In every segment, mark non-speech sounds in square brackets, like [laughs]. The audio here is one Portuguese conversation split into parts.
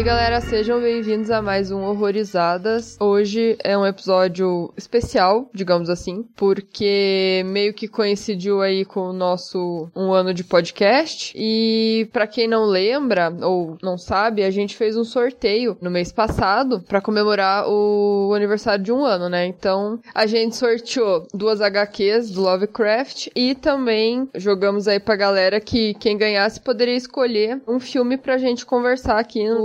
Oi, galera, sejam bem-vindos a mais um Horrorizadas. Hoje é um episódio especial, digamos assim, porque meio que coincidiu aí com o nosso um ano de podcast. E para quem não lembra ou não sabe, a gente fez um sorteio no mês passado para comemorar o aniversário de um ano, né? Então a gente sorteou duas HQs do Lovecraft e também jogamos aí pra galera que quem ganhasse poderia escolher um filme pra gente conversar aqui no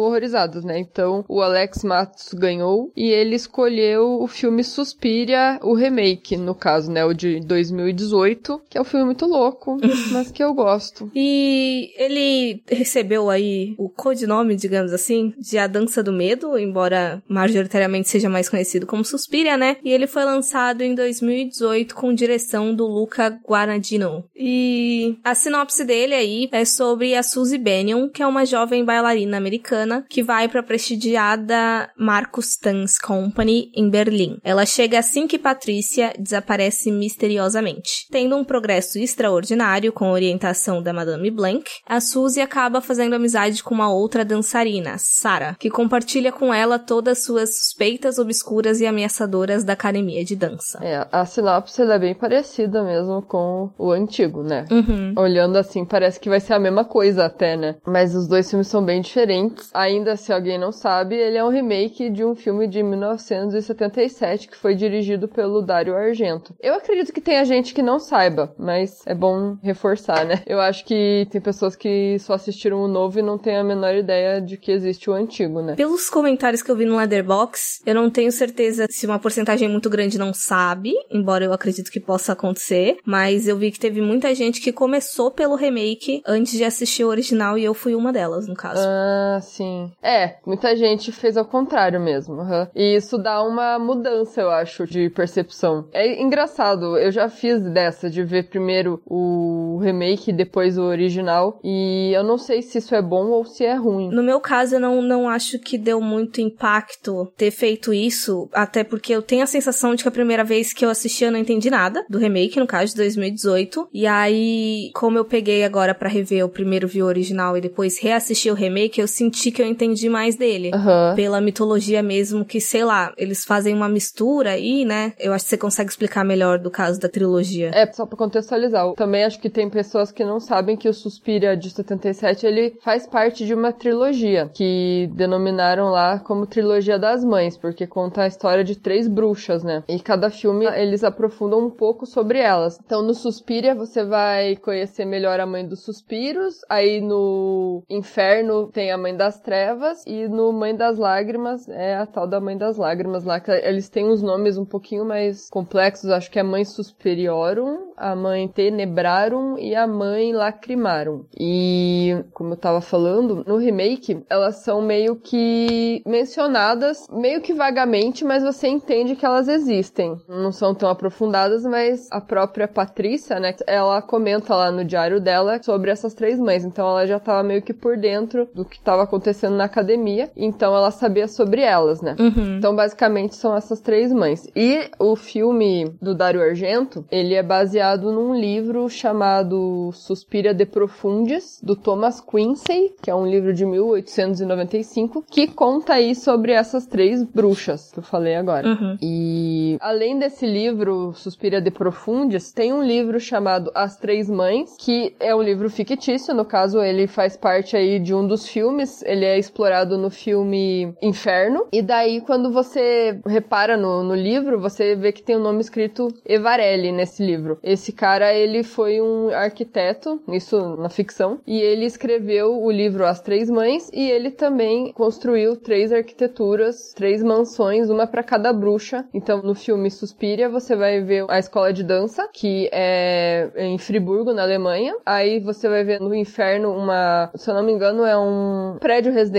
Né? Então, o Alex Matos ganhou e ele escolheu o filme Suspiria, o remake, no caso, né? O de 2018, que é um filme muito louco, [laughs] mas que eu gosto. E ele recebeu aí o codinome, digamos assim, de A Dança do Medo, embora majoritariamente seja mais conhecido como Suspiria, né? E ele foi lançado em 2018 com direção do Luca Guadagnino. E a sinopse dele aí é sobre a Suzy Bennion, que é uma jovem bailarina americana que vai para a prestigiada Marcus Tanz Company em Berlim. Ela chega assim que Patrícia desaparece misteriosamente. Tendo um progresso extraordinário com a orientação da Madame Blank, a Suzy acaba fazendo amizade com uma outra dançarina, Sarah, que compartilha com ela todas suas suspeitas obscuras e ameaçadoras da academia de dança. É, a sinopse é bem parecida mesmo com o antigo, né? Uhum. Olhando assim, parece que vai ser a mesma coisa até, né? Mas os dois filmes são bem diferentes. Ainda ainda, se alguém não sabe, ele é um remake de um filme de 1977 que foi dirigido pelo Dario Argento. Eu acredito que tenha gente que não saiba, mas é bom reforçar, né? Eu acho que tem pessoas que só assistiram o novo e não têm a menor ideia de que existe o antigo, né? Pelos comentários que eu vi no Leatherbox, eu não tenho certeza se uma porcentagem muito grande não sabe, embora eu acredito que possa acontecer, mas eu vi que teve muita gente que começou pelo remake antes de assistir o original e eu fui uma delas, no caso. Ah, sim. É, muita gente fez ao contrário mesmo. Uhum. E isso dá uma mudança, eu acho, de percepção. É engraçado, eu já fiz dessa, de ver primeiro o remake e depois o original. E eu não sei se isso é bom ou se é ruim. No meu caso, eu não, não acho que deu muito impacto ter feito isso, até porque eu tenho a sensação de que a primeira vez que eu assisti eu não entendi nada do remake, no caso de 2018. E aí, como eu peguei agora para rever o primeiro vi o original e depois reassisti o remake, eu senti que eu entendi mais dele. Uhum. Pela mitologia mesmo, que, sei lá, eles fazem uma mistura aí, né? Eu acho que você consegue explicar melhor do caso da trilogia. É, só pra contextualizar. Também acho que tem pessoas que não sabem que o Suspiria de 77, ele faz parte de uma trilogia, que denominaram lá como Trilogia das Mães, porque conta a história de três bruxas, né? E cada filme, eles aprofundam um pouco sobre elas. Então, no Suspiria, você vai conhecer melhor a mãe dos suspiros, aí no Inferno tem a mãe das trevas, Trevas e no Mãe das Lágrimas é a tal da Mãe das Lágrimas lá, que eles têm uns nomes um pouquinho mais complexos, acho que é Mãe Superiorum, a Mãe Tenebrarum e a Mãe Lacrimarum. E, como eu tava falando, no remake, elas são meio que mencionadas, meio que vagamente, mas você entende que elas existem. Não são tão aprofundadas, mas a própria Patrícia, né, ela comenta lá no diário dela sobre essas três mães, então ela já tava meio que por dentro do que tava acontecendo na academia, então ela sabia sobre elas, né? Uhum. Então, basicamente, são essas três mães. E o filme do Dario Argento, ele é baseado num livro chamado Suspira de Profundis, do Thomas Quincy, que é um livro de 1895, que conta aí sobre essas três bruxas que eu falei agora. Uhum. E além desse livro, Suspira de Profundis, tem um livro chamado As Três Mães, que é um livro fictício, no caso ele faz parte aí de um dos filmes, ele é explorado no filme Inferno. E daí, quando você repara no, no livro, você vê que tem o um nome escrito Evarelli nesse livro. Esse cara, ele foi um arquiteto, isso na ficção, e ele escreveu o livro As Três Mães e ele também construiu três arquiteturas, três mansões, uma para cada bruxa. Então, no filme Suspiria, você vai ver a escola de dança, que é em Friburgo, na Alemanha. Aí você vai ver no Inferno uma, se eu não me engano, é um prédio residencial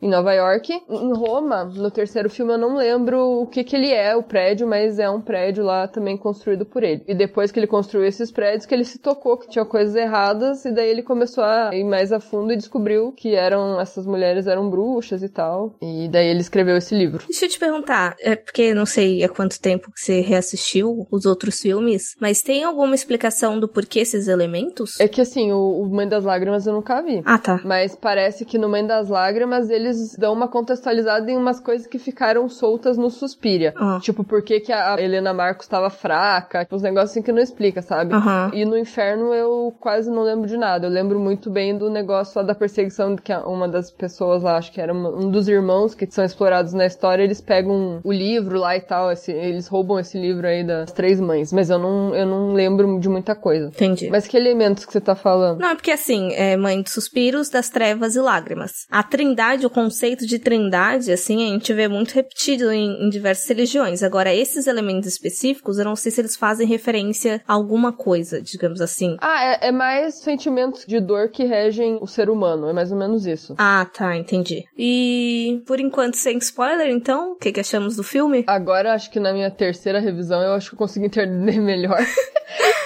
em Nova York. Em Roma, no terceiro filme, eu não lembro o que que ele é, o prédio, mas é um prédio lá também construído por ele. E depois que ele construiu esses prédios, que ele se tocou que tinha coisas erradas, e daí ele começou a ir mais a fundo e descobriu que eram, essas mulheres eram bruxas e tal. E daí ele escreveu esse livro. Deixa eu te perguntar, é porque não sei há quanto tempo que você reassistiu os outros filmes, mas tem alguma explicação do porquê esses elementos? É que assim, o, o Mãe das Lágrimas eu nunca vi. Ah, tá. Mas parece que no Mãe das Lágrimas eles dão uma contextualizada em umas coisas que ficaram soltas no Suspiria. Ah. Tipo, por que, que a Helena Marcos estava fraca, tipo, uns negócios assim que não explica, sabe? Aham. E no Inferno eu quase não lembro de nada. Eu lembro muito bem do negócio lá da perseguição que uma das pessoas lá, acho que era um dos irmãos que são explorados na história, eles pegam o livro lá e tal, esse- eles roubam esse livro aí das três mães. Mas eu não, eu não lembro de muita coisa. Entendi. Mas que elementos que você tá falando? Não, é porque assim, é Mãe de Suspiros, das Trevas e Lágrimas. A trindade, o conceito de trindade, assim, a gente vê muito repetido em, em diversas religiões. Agora, esses elementos específicos, eu não sei se eles fazem referência a alguma coisa, digamos assim. Ah, é, é mais sentimentos de dor que regem o ser humano. É mais ou menos isso. Ah, tá, entendi. E, por enquanto, sem spoiler, então, o que, que achamos do filme? Agora, acho que na minha terceira revisão, eu acho que eu consegui entender [laughs] melhor.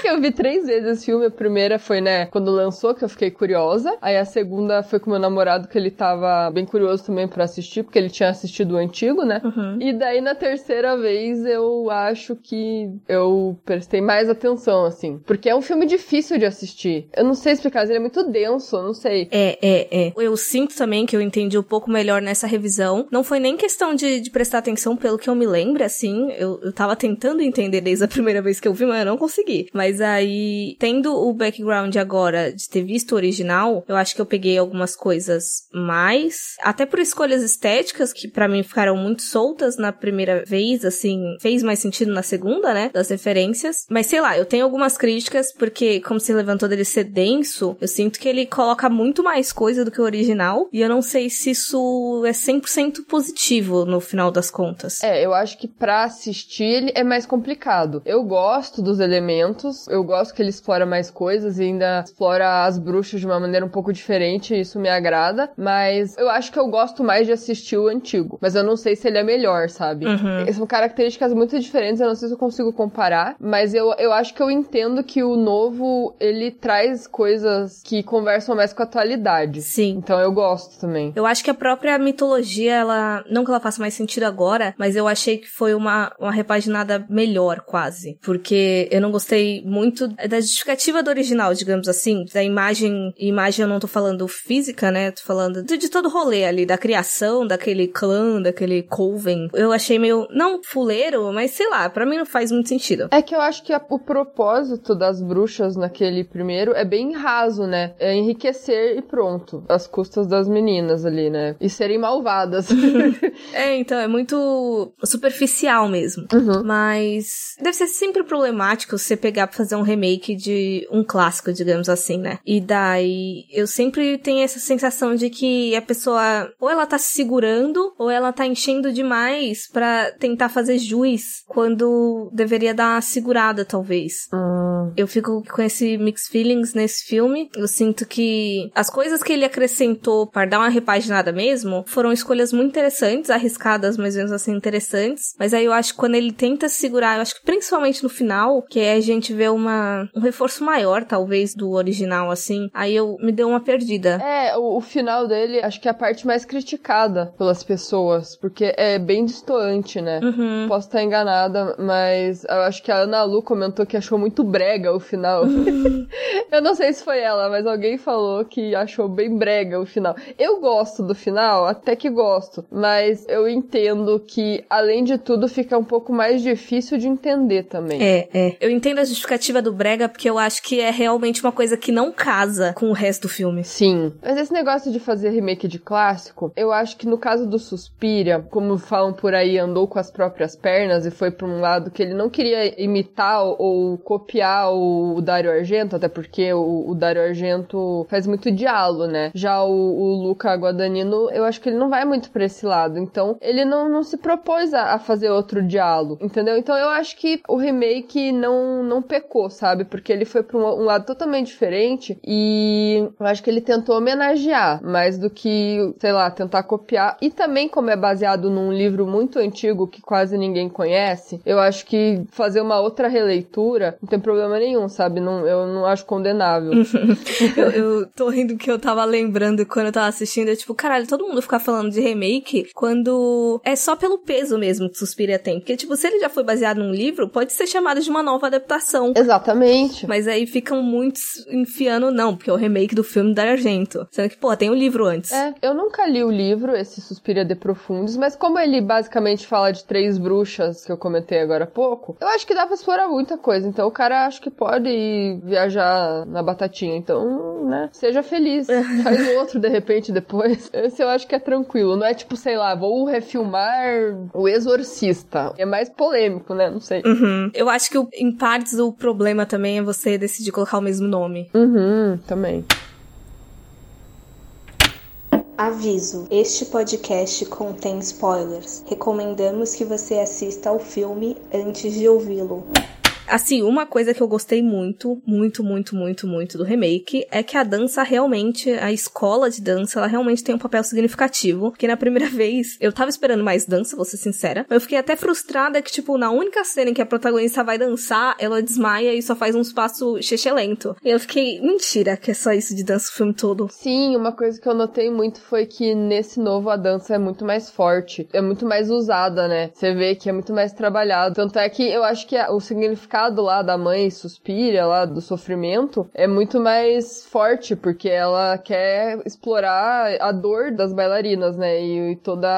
Que eu vi três vezes esse filme. A primeira foi, né, quando lançou, que eu fiquei curiosa. Aí a segunda foi com meu namorado, que ele tava bem curioso também pra assistir, porque ele tinha assistido o antigo, né? Uhum. E daí, na terceira vez, eu acho que eu prestei mais atenção, assim. Porque é um filme difícil de assistir. Eu não sei explicar, ele é muito denso, eu não sei. É, é, é. Eu sinto também que eu entendi um pouco melhor nessa revisão. Não foi nem questão de, de prestar atenção pelo que eu me lembro, assim. Eu, eu tava tentando entender desde a primeira vez que eu vi, mas eu não consegui. Mas aí, tendo o background agora de ter visto o original, eu acho que eu peguei algumas coisas mais. Até por escolhas estéticas, que pra mim ficaram muito soltas na primeira vez, assim. Fez mais sentido na segunda, né? Das referências. Mas sei lá, eu tenho algumas críticas, porque, como se levantou dele ser denso, eu sinto que ele coloca muito mais coisa do que o original. E eu não sei se isso é 100% positivo no final das contas. É, eu acho que pra assistir ele é mais complicado. Eu gosto dos elementos, eu gosto que ele explora mais coisas e ainda explora as bruxas de uma maneira um pouco diferente, isso me agrada, mas eu acho que eu gosto mais de assistir o antigo, mas eu não sei se ele é melhor, sabe? Uhum. São características muito diferentes, eu não sei se eu consigo comparar, mas eu, eu acho que eu entendo que o novo, ele traz coisas que conversam mais com a atualidade. Sim. Então eu gosto também. Eu acho que a própria mitologia, ela. Não que ela faça mais sentido agora, mas eu achei que foi uma, uma repaginada melhor, quase. Porque eu não gostei muito da justificativa do original, digamos assim. Da imagem. Imagem eu não tô falando física, né? Tô falando de, de todo o rolê ali, da criação, daquele clã, daquele coven. Eu achei meio. Não fuleiro, mas sei lá, pra mim não faz muito sentido. É que eu acho que a- o propósito das bruxas naquele primeiro é bem raso, né? É enriquecer e pronto. Às custas das meninas ali, né? E serem malvadas. [laughs] É, então, é muito superficial mesmo. Uhum. Mas deve ser sempre problemático você pegar fazer um remake de um clássico, digamos assim, né? E daí eu sempre tenho essa sensação de que a pessoa ou ela tá se segurando ou ela tá enchendo demais pra tentar fazer juiz quando deveria dar uma segurada, talvez. Hum, Eu fico com esse mixed feelings nesse filme. Eu sinto que as coisas que ele acrescentou para dar uma repaginada mesmo foram escolhas muito interessantes, arriscadas, mas mesmo assim interessantes. Mas aí eu acho que quando ele tenta segurar, eu acho que principalmente no final, que é a gente vê uma, um reforço maior, talvez, do original, assim, aí eu me deu uma perdida. É, o, o final dele acho que é a parte mais criticada pelas pessoas, porque é bem distoante, né? Uhum. Posso estar enganada, mas eu acho que a Ana Lu comentou que achou muito brega o final. [laughs] eu não sei se foi ela, mas alguém falou que achou bem brega o final. Eu gosto do final, até que gosto, mas eu entendo que, além de tudo, fica um pouco mais difícil de entender também. É, é. Eu entendo a justificativa do Brega porque eu acho que é realmente uma coisa que não casa com o resto do filme. Sim. Mas esse negócio de fazer remake de clássico, eu acho que no caso do Suspiria, como falam por aí, andou com as próprias pernas e foi pra um lado que ele não queria imitar ou copiar copiar o, Dario Argento, até porque o, o Dario Argento faz muito diálogo, né? Já o, o Luca Guadagnino, eu acho que ele não vai muito pra esse lado. Então, ele não, não se propôs a, a fazer outro diálogo, entendeu? Então, eu acho que o remake não, não pecou, sabe? Porque ele foi pra um, um lado totalmente diferente e eu acho que ele tentou homenagear mais do que, sei lá, tentar copiar. E também, como é baseado num livro muito antigo que quase ninguém conhece, eu acho que fazer uma outra releitura não tem problema nenhum, sabe? Não, eu não acho condenável. [laughs] eu, eu tô rindo que eu tava lembrando quando eu tava assistindo, é tipo, caralho, todo mundo ficar falando de remake quando é só pelo peso mesmo que Suspiria tem. Porque, tipo, se ele já foi baseado num livro, pode ser chamado de uma nova adaptação. Exatamente. Mas aí ficam muitos enfiando, não, porque é o remake do filme da Argento. Sendo que, pô, tem o um livro antes. É, eu nunca li o livro, esse Suspiria de Profundos, mas como ele basicamente fala de três bruxas que eu comentei agora há pouco, eu acho que dá pra explorar muita coisa. Então o cara acho que pode viajar na batatinha. Então, né, seja feliz. [laughs] Faz outro de repente depois. Esse eu acho que é tranquilo. Não é tipo, sei lá, vou refilmar O Exorcista. É mais polêmico, né? Não sei. Uhum. Eu acho que em partes o problema também é você decidir colocar o mesmo nome. Uhum, também. Aviso: este podcast contém spoilers. Recomendamos que você assista ao filme antes de ouvi-lo. Assim, uma coisa que eu gostei muito, muito, muito, muito, muito do remake é que a dança realmente, a escola de dança, ela realmente tem um papel significativo. Porque na primeira [laughs] vez eu tava esperando mais dança, vou ser sincera. Eu fiquei até frustrada que, tipo, na única cena em que a protagonista vai dançar, ela desmaia e só faz uns passos lento. E eu fiquei, mentira, que é só isso de dança o filme todo. Sim, uma coisa que eu notei muito foi que nesse novo a dança é muito mais forte. É muito mais usada, né? Você vê que é muito mais trabalhado. Tanto é que eu acho que o significado significado lá da mãe Suspira, lá do sofrimento, é muito mais forte, porque ela quer explorar a dor das bailarinas, né? E, e toda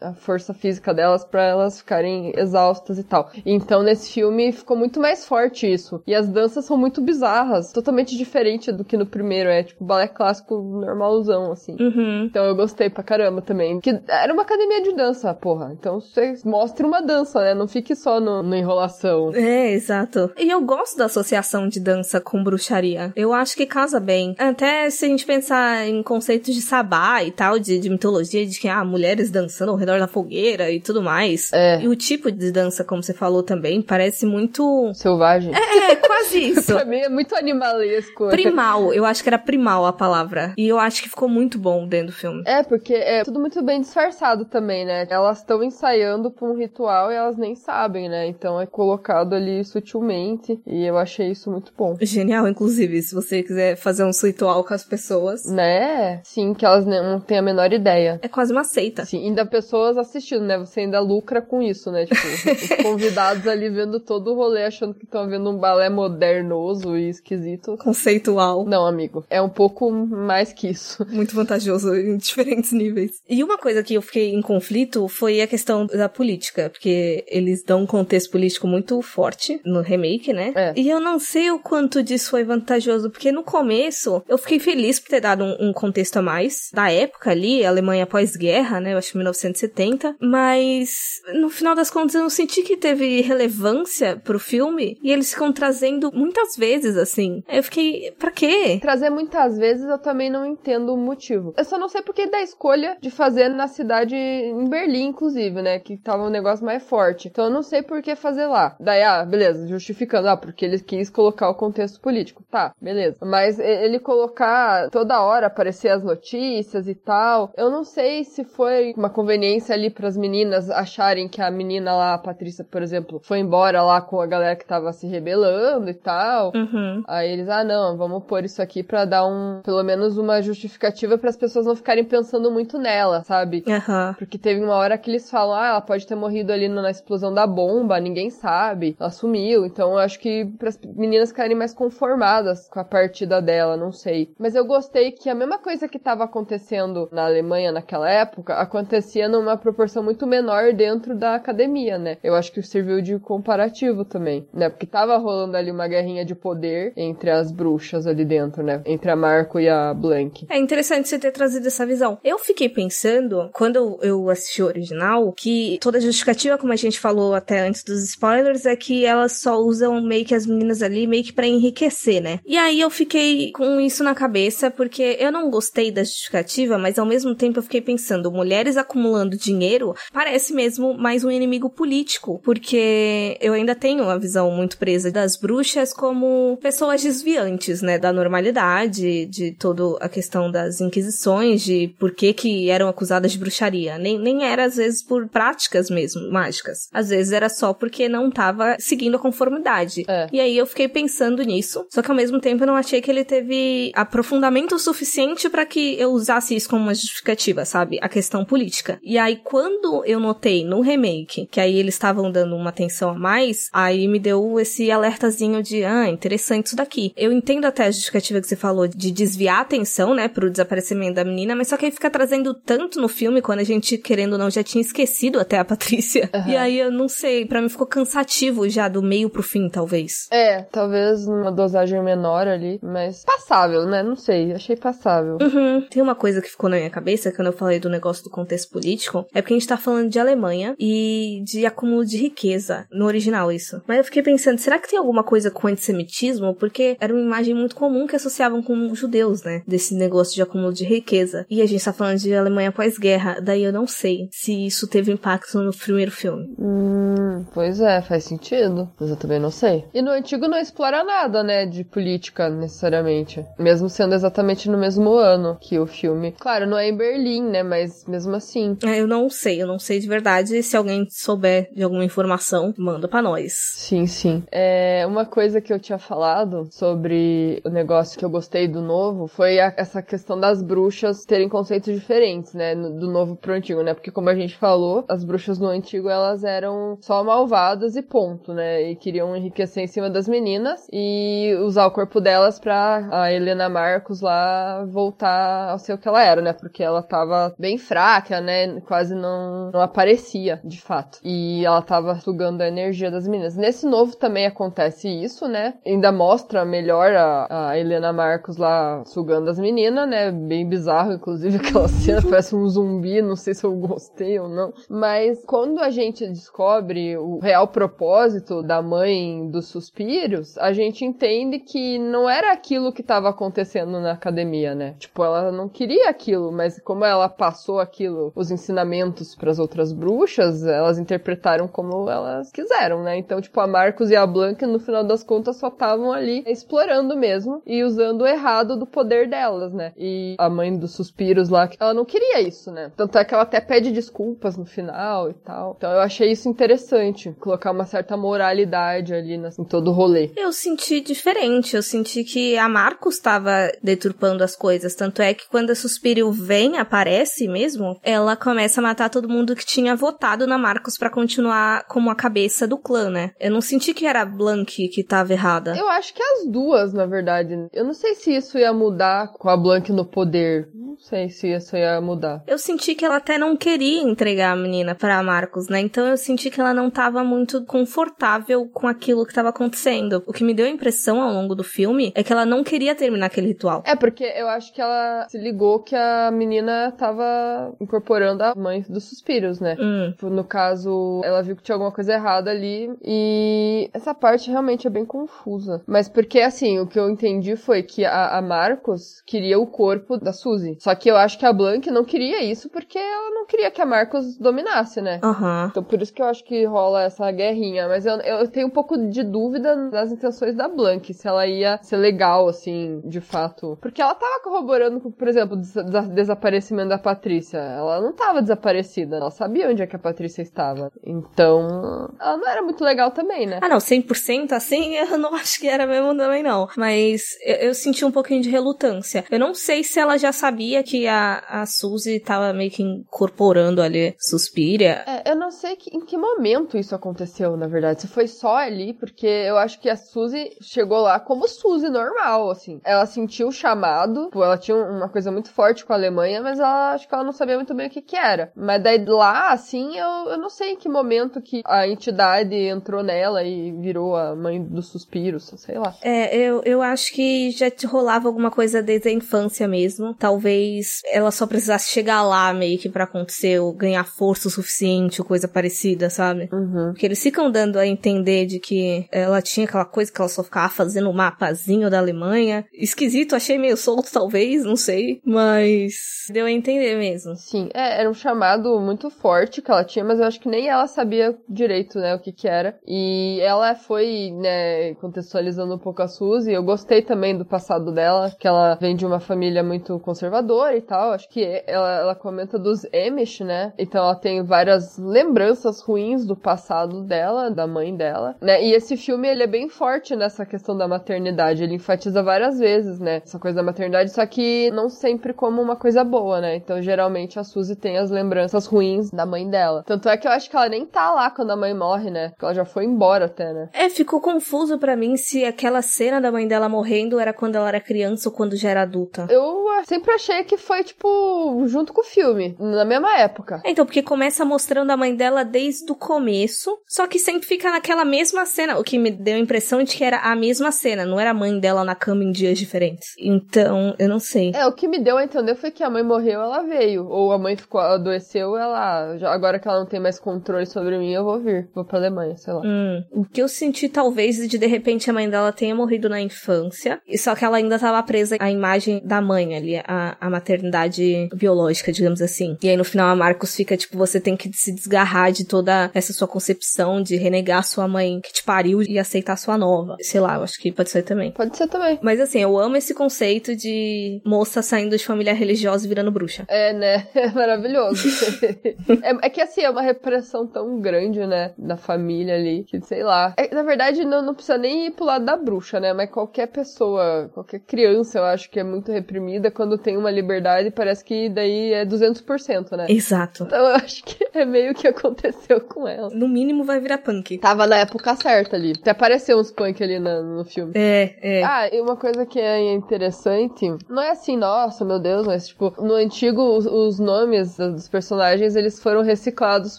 a força física delas para elas ficarem exaustas e tal. Então nesse filme ficou muito mais forte isso. E as danças são muito bizarras, totalmente diferente do que no primeiro. É tipo balé clássico normalzão, assim. Uhum. Então eu gostei pra caramba também. Que era uma academia de dança, porra. Então você mostre uma dança, né? Não fique só no, no enrolação. É, exato. Exato. E eu gosto da associação de dança com bruxaria. Eu acho que casa bem. Até se a gente pensar em conceitos de sabá e tal, de, de mitologia, de que, ah, mulheres dançando ao redor da fogueira e tudo mais. É. E o tipo de dança, como você falou também, parece muito... Selvagem. É, é quase [laughs] isso. pra mim é muito animalesco. Primal. Eu acho que era primal a palavra. E eu acho que ficou muito bom dentro do filme. É, porque é tudo muito bem disfarçado também, né? Elas estão ensaiando pra um ritual e elas nem sabem, né? Então é colocado ali sutil sutilmente. E eu achei isso muito bom. Genial, inclusive, se você quiser fazer um ritual com as pessoas. Né? Sim, que elas não têm a menor ideia. É quase uma seita. Sim, ainda pessoas assistindo, né? Você ainda lucra com isso, né? Tipo, os [laughs] convidados ali vendo todo o rolê, achando que estão vendo um balé modernoso e esquisito. Conceitual. Não, amigo. É um pouco mais que isso. Muito vantajoso em [laughs] diferentes níveis. E uma coisa que eu fiquei em conflito foi a questão da política, porque eles dão um contexto político muito forte no remake, né? É. E eu não sei o quanto disso foi vantajoso, porque no começo eu fiquei feliz por ter dado um, um contexto a mais da época ali, Alemanha pós-guerra, né? Eu acho que 1970. Mas no final das contas eu não senti que teve relevância pro filme e eles ficam trazendo muitas vezes assim. Eu fiquei, pra quê? Trazer muitas vezes eu também não entendo o motivo. Eu só não sei porque da escolha de fazer na cidade em Berlim, inclusive, né? Que tava um negócio mais forte. Então eu não sei por que fazer lá. Daí, ah, beleza, justificando, ah, porque ele quis colocar o contexto político. Tá, beleza. Mas ele colocar toda hora aparecer as notícias e tal, eu não sei se foi uma conveniência ali para as meninas acharem que a menina lá, a Patrícia, por exemplo, foi embora lá com a galera que tava se rebelando e tal. Uhum. Aí eles, ah, não, vamos pôr isso aqui para dar um, pelo menos uma justificativa para as pessoas não ficarem pensando muito nela, sabe? Uhum. Porque teve uma hora que eles falam, ah, ela pode ter morrido ali na explosão da bomba, ninguém sabe. Ela sumiu, então eu acho que para as meninas ficarem mais conformadas com a partida dela, não sei. Mas eu gostei que a mesma coisa que estava acontecendo na Alemanha naquela época acontecia numa proporção muito menor dentro da academia, né? Eu acho que serviu de comparativo também, né? Porque tava rolando ali uma guerrinha de poder entre as bruxas ali dentro, né? Entre a Marco e a Blank. É interessante você ter trazido essa visão. Eu fiquei pensando, quando eu assisti o original, que toda a justificativa, como a gente falou até antes dos spoilers, é que elas só usam meio que as meninas ali meio que pra enriquecer, né? E aí eu fiquei com isso na cabeça, porque eu não gostei da justificativa, mas ao mesmo tempo eu fiquei pensando, mulheres acumulando dinheiro parece mesmo mais um inimigo político, porque eu ainda tenho a visão muito presa das bruxas como pessoas desviantes, né, da normalidade, de toda a questão das inquisições, de por que que eram acusadas de bruxaria. Nem, nem era às vezes por práticas mesmo, mágicas. Às vezes era só porque não tava seguindo a conformidade. É. E aí eu fiquei pensando nisso, só que ao mesmo tempo eu não achei que ele teve aprofundamento suficiente para que eu usasse isso como uma justificativa, sabe? A questão política. E aí quando eu notei no remake que aí eles estavam dando uma atenção a mais, aí me deu esse alertazinho de, ah, interessante isso daqui. Eu entendo até a justificativa que você falou de desviar a atenção, né, pro desaparecimento da menina, mas só que aí fica trazendo tanto no filme quando a gente, querendo ou não, já tinha esquecido até a Patrícia. Uhum. E aí eu não sei, para mim ficou cansativo já do meio pro fim, talvez. É, talvez numa dosagem menor ali, mas passável, né? Não sei, achei passável. Uhum. Tem uma coisa que ficou na minha cabeça quando eu falei do negócio do contexto político, é porque a gente tá falando de Alemanha e de acúmulo de riqueza, no original isso. Mas eu fiquei pensando, será que tem alguma coisa com antissemitismo? Porque era uma imagem muito comum que associavam com judeus, né? Desse negócio de acúmulo de riqueza. E a gente tá falando de Alemanha pós-guerra, daí eu não sei se isso teve impacto no primeiro filme. Hum, pois é, faz sentido. Mas eu também não sei. E no antigo não explora nada, né, de política, necessariamente. Mesmo sendo exatamente no mesmo ano que o filme. Claro, não é em Berlim, né, mas mesmo assim. É, eu não sei, eu não sei de verdade. Se alguém souber de alguma informação, manda para nós. Sim, sim. É, uma coisa que eu tinha falado sobre o negócio que eu gostei do novo foi a, essa questão das bruxas terem conceitos diferentes, né, do novo pro antigo, né? Porque como a gente falou, as bruxas no antigo elas eram só malvadas e ponto, né? E queriam enriquecer em cima das meninas e usar o corpo delas pra a Helena Marcos lá voltar ao ser o que ela era, né? Porque ela tava bem fraca, né? Quase não, não aparecia, de fato. E ela tava sugando a energia das meninas. Nesse novo também acontece isso, né? Ainda mostra melhor a, a Helena Marcos lá sugando as meninas, né? Bem bizarro, inclusive, [laughs] aquela cena parece um zumbi, não sei se eu gostei ou não. Mas quando a gente descobre o real propósito da mãe dos suspiros, a gente entende que não era aquilo que estava acontecendo na academia, né? Tipo, ela não queria aquilo, mas como ela passou aquilo, os ensinamentos para as outras bruxas, elas interpretaram como elas quiseram, né? Então, tipo, a Marcos e a Blanca, no final das contas, só estavam ali explorando mesmo e usando o errado do poder delas, né? E a mãe dos suspiros lá, ela não queria isso, né? Tanto é que ela até pede desculpas no final e tal. Então eu achei isso interessante, colocar uma certa moralidade ali em todo o rolê. Eu senti diferente, eu senti que a Marcos estava deturpando as coisas, tanto é que quando a Suspirio vem, aparece mesmo, ela começa a matar todo mundo que tinha votado na Marcos para continuar como a cabeça do clã, né? Eu não senti que era a Blank que tava errada. Eu acho que as duas, na verdade. Eu não sei se isso ia mudar com a Blank no poder. Não sei se isso ia mudar. Eu senti que ela até não queria entregar a menina para Marcos, né? Então eu senti que ela não tava muito confortável com aquilo que tava acontecendo. O que me deu a impressão ao longo do filme é que ela não queria terminar aquele ritual. É, porque eu acho que ela se ligou que a menina tava incorporando a mãe dos suspiros, né? Hum. No caso, ela viu que tinha alguma coisa errada ali e essa parte realmente é bem confusa. Mas porque, assim, o que eu entendi foi que a, a Marcos queria o corpo da Suzy. Só que eu acho que a Blank não queria isso porque ela não queria que a Marcos dominasse, né? Uhum. Então por isso que eu acho que rola essa guerrinha. Mas eu, eu tenho um pouco de dúvida nas intenções da Blank, se ela ia ser legal, assim, de fato. Porque ela tava corroborando, por exemplo, o des desaparecimento da Patrícia. Ela não tava desaparecida, ela sabia onde é que a Patrícia estava. Então, ela não era muito legal também, né? Ah, não, 100% assim, [laughs] eu não acho que era mesmo também, não. Mas eu, eu senti um pouquinho de relutância. Eu não sei se ela já sabia que a, a Suzy tava meio que incorporando ali Suspira. É, eu não sei que, em que momento isso aconteceu, na verdade. Se foi só ali, porque eu acho que a Suzy chegou lá como Suzy normal, assim. Ela sentiu o chamado, ela tinha uma coisa muito forte com a Alemanha, mas ela acho que ela não sabia muito bem o que que era. Mas daí lá, assim, eu, eu não sei em que momento que a entidade entrou nela e virou a mãe dos suspiros, sei lá. É, eu, eu acho que já te rolava alguma coisa desde a infância mesmo. Talvez ela só precisasse chegar lá meio que pra acontecer, ou ganhar força o suficiente ou coisa parecida, sabe? Uhum. Porque eles ficam dando a entender de que ela tinha aquela coisa que ela só ficava fazendo um mapazinho da Alemanha. Esquisito, achei meio solto, talvez, não sei. Mas deu a entender mesmo. Sim, é, era um chamado muito forte que ela tinha, mas eu acho que nem ela sabia direito, né, o que que era. E ela foi, né, contextualizando um pouco a Suzy. Eu gostei também do passado dela, que ela vem de uma família muito conservadora e tal. Acho que ela, ela comenta dos Amish, né? Então ela tem várias lembranças ruins do passado dela, da mãe dela, né? E esse filme, ele é bem forte nessa questão da maternidade. Ele enfatiza várias vezes, né? Essa coisa da maternidade, só que não sempre como uma coisa boa, né? Então, geralmente, a Suzy tem as lembranças ruins da mãe dela. Tanto é que eu acho que ela nem tá lá quando a mãe morre, né? Porque ela já foi embora até, né? É, ficou confuso para mim se aquela cena da mãe dela morrendo era quando ela era criança ou quando já era adulta. Eu sempre achei que foi, tipo, junto com o filme, na mesma época. É, então, porque começa mostrando a mãe dela desde o começo, só que sempre fica naquela mesma cena, o que me deu a impressão de que era a mesma cena, não era a mãe dela na cama em dias diferentes. Então, eu não sei. É, o que me deu a entender foi que a mãe morreu, ela veio. Ou a mãe ficou, adoeceu, ela. Já, agora que ela não tem mais controle sobre mim, eu vou vir. Vou pra Alemanha, sei lá. Hum, o que eu senti, talvez, de de repente a mãe dela tenha morrido na infância, e só que ela ainda tava presa à imagem da mãe ali, a, a maternidade biológica, digamos assim. E aí no final a Marcos fica tipo, você tem que se desgarrar de toda essa sua concepção de renegar sua mãe que te pariu e aceitar sua nova. Sei lá, eu acho que pode ser também. Pode ser também. Mas assim, eu amo esse conceito de moça saindo de família religiosa e virando bruxa. É, né? [laughs] É maravilhoso. [laughs] é, é, que assim, é uma repressão tão grande, né? Da família ali, que sei lá. É, na verdade, não, não precisa nem ir pro lado da bruxa, né? Mas qualquer pessoa, qualquer criança, eu acho que é muito reprimida quando tem uma liberdade, parece que daí é 200%, né? Exato. Então eu acho que é meio que aconteceu com ela. No mínimo vai virar punk. Tava na época certa ali. Até apareceu uns punk ali no, no filme. É, é. Ah, e uma coisa que é interessante, não é assim, nossa, meu Deus, mas tipo, no antigo os, os nomes dos personagens eles foram reciclados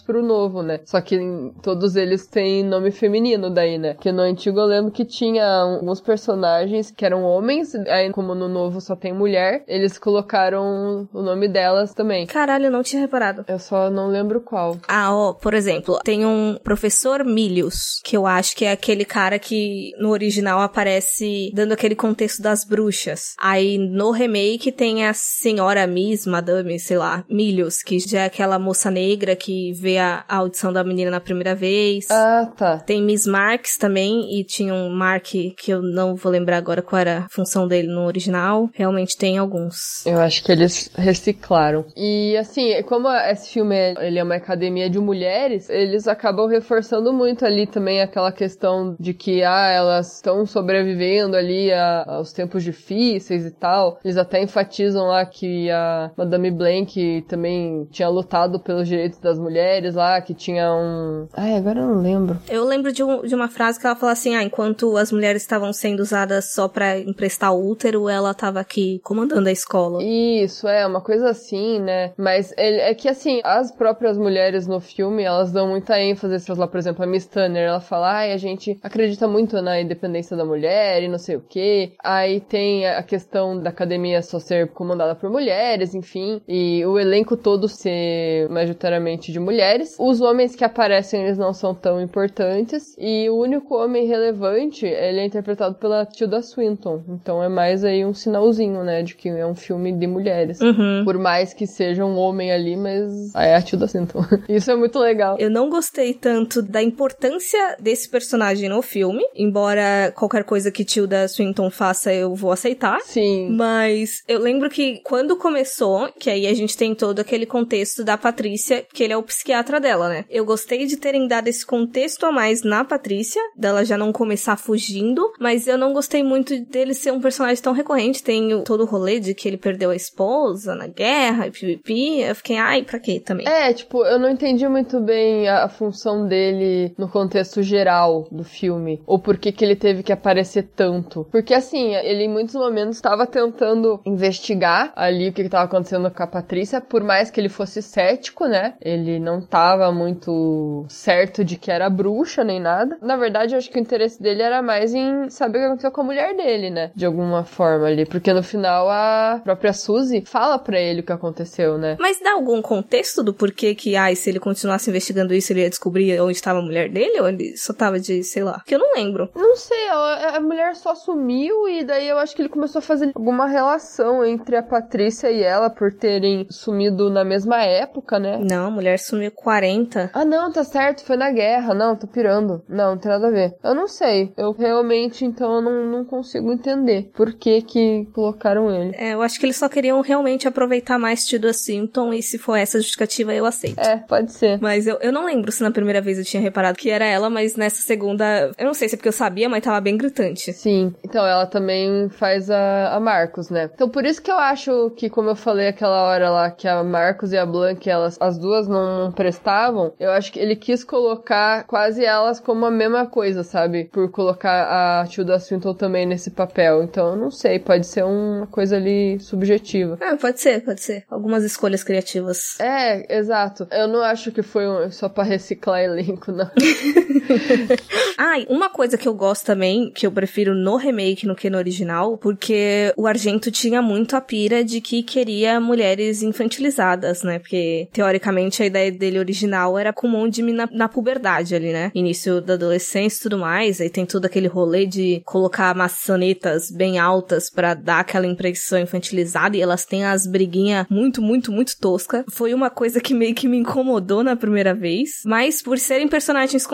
pro novo, né? Só que todos eles têm nome feminino daí, né? Que no antigo eu lembro que tinha alguns personagens que eram homens, aí como no novo só tem mulher, eles colocaram o nome delas também. Caralho, eu não tinha reparado. Eu só não lembro qual. Ah, ó, por exemplo, tem um professor Milius, que eu acho que é aquele cara que no original aparece dando aquele contexto das bruxas. Aí no remake tem a senhora Miss, Madame, sei lá, Milius, que já é aquela moça negra que vê a, a audição da menina na primeira vez. Ah, tá. Tem Miss Marks também, e tinha um Mark que eu não vou lembrar agora qual era a função dele no original. Realmente tem alguns. Eu acho que eles reciclaram. E assim, como esse filme é, ele é uma academia de mulheres, eles acabam reforçando muito ali também aquela questão de que ah, elas estão sobrevivendo ali a, aos tempos difíceis e tal. Eles até enfatizam lá que a Madame Blank também tinha lutado pelos direitos das mulheres lá, que tinha um. Ai, agora eu não lembro. Eu lembro de, um, de uma frase que ela fala assim: ah, enquanto as mulheres estavam sendo usadas só para emprestar útero, ela tava aqui comandando a escola. Isso, é, uma coisa assim, né? Mas é, é que assim, as próprias mulheres no filme, elas dão muita ênfase, sei lá, por exemplo, a Miss Turner, ela fala, ai, a gente acredita muito na independência da mulher e não sei o quê. Aí tem a questão da academia só ser comandada por mulheres, enfim, e o elenco todo ser majoritariamente de mulheres. Os homens que aparecem, eles não são tão importantes, e o único homem relevante, ele é interpretado pela Tilda Swinton. Então é mais aí um sinalzinho, né, de que é um filme de mulheres. Uhum. Por mais que seja um homem ali, mas é a Tilda Swinton. [laughs] Isso é muito legal. Eu não gostei tanto da importância desse personagem no filme, embora qualquer coisa que Tilda Swinton faça eu vou aceitar. Sim. Mas eu lembro que quando começou, que aí a gente tem todo aquele contexto da Patrícia, que ele é o psiquiatra dela, né? Eu gostei de terem dado esse contexto a mais na Patrícia, dela já não começar fugindo, mas eu não gostei muito dele ser um personagem tão recorrente. Tem todo o rolê de que ele perdeu a esposa na guerra e pipipi. Eu fiquei, ai, pra quê também? É, tipo, eu não entendi muito bem a, a função dele no contexto geral do filme. Ou por que que ele teve que aparecer tanto. Porque assim, ele em muitos momentos estava tentando investigar ali o que estava acontecendo com a Patrícia, por mais que ele fosse cético, né? Ele não tava muito certo de que era bruxa nem nada. Na verdade, eu acho que o interesse dele era mais em saber o que aconteceu com a mulher dele, né? De alguma forma ali. Porque no final a própria Suzy fala pra ele o que aconteceu, né? Mas dá algum contexto do porquê que, esse se ele continuasse investigando isso, ele ia descobrir onde estava a mulher dele? Ou ele só tava de, sei lá. Que eu não lembro. Não sei, a, a mulher só sumiu e daí eu acho que ele começou a fazer alguma relação entre a Patrícia e ela por terem sumido na mesma época, né? Não, a mulher sumiu 40. Ah, não, tá certo, foi na guerra. Não, tô pirando. Não, não tem nada a ver. Eu não sei. Eu realmente, então, eu não, não consigo entender por que que colocaram ele. É, eu acho que eles só queriam realmente aproveitar mais Tilda Simpton e se for essa justificativa eu aceito. É, pode ser. Mas eu, eu não lembro se na primeira vez eu tinha reparado que era ela, mas nessa segunda, eu não sei se é porque eu sabia, mas tava bem gritante. Sim. Então ela também faz a, a Marcos, né? Então por isso que eu acho que, como eu falei aquela hora lá, que a Marcos e a Blanca, elas, as duas não, prestavam, eu acho que ele quis colocar quase elas como a mesma coisa, sabe? Por colocar a Tilda Swinton também nesse papel. Então eu não sei, pode ser uma coisa ali subjetiva. Ah, pode ser, pode ser. Algumas escolhas criativas. É, exato. Eu não acho que foi um, só pra reciclar elenco, não. [laughs] [laughs] ah, uma coisa que eu gosto também, que eu prefiro no remake no que no original, porque o Argento tinha muito a pira de que queria mulheres infantilizadas, né? Porque, teoricamente, a ideia dele original era com um monte de mina na puberdade ali, né? Início da adolescência e tudo mais, aí tem todo aquele rolê de colocar maçanetas bem altas para dar aquela impressão infantilizada e elas têm as briguinhas muito, muito, muito tosca. Foi uma coisa que meio que me incomodou na primeira vez, mas por serem personagens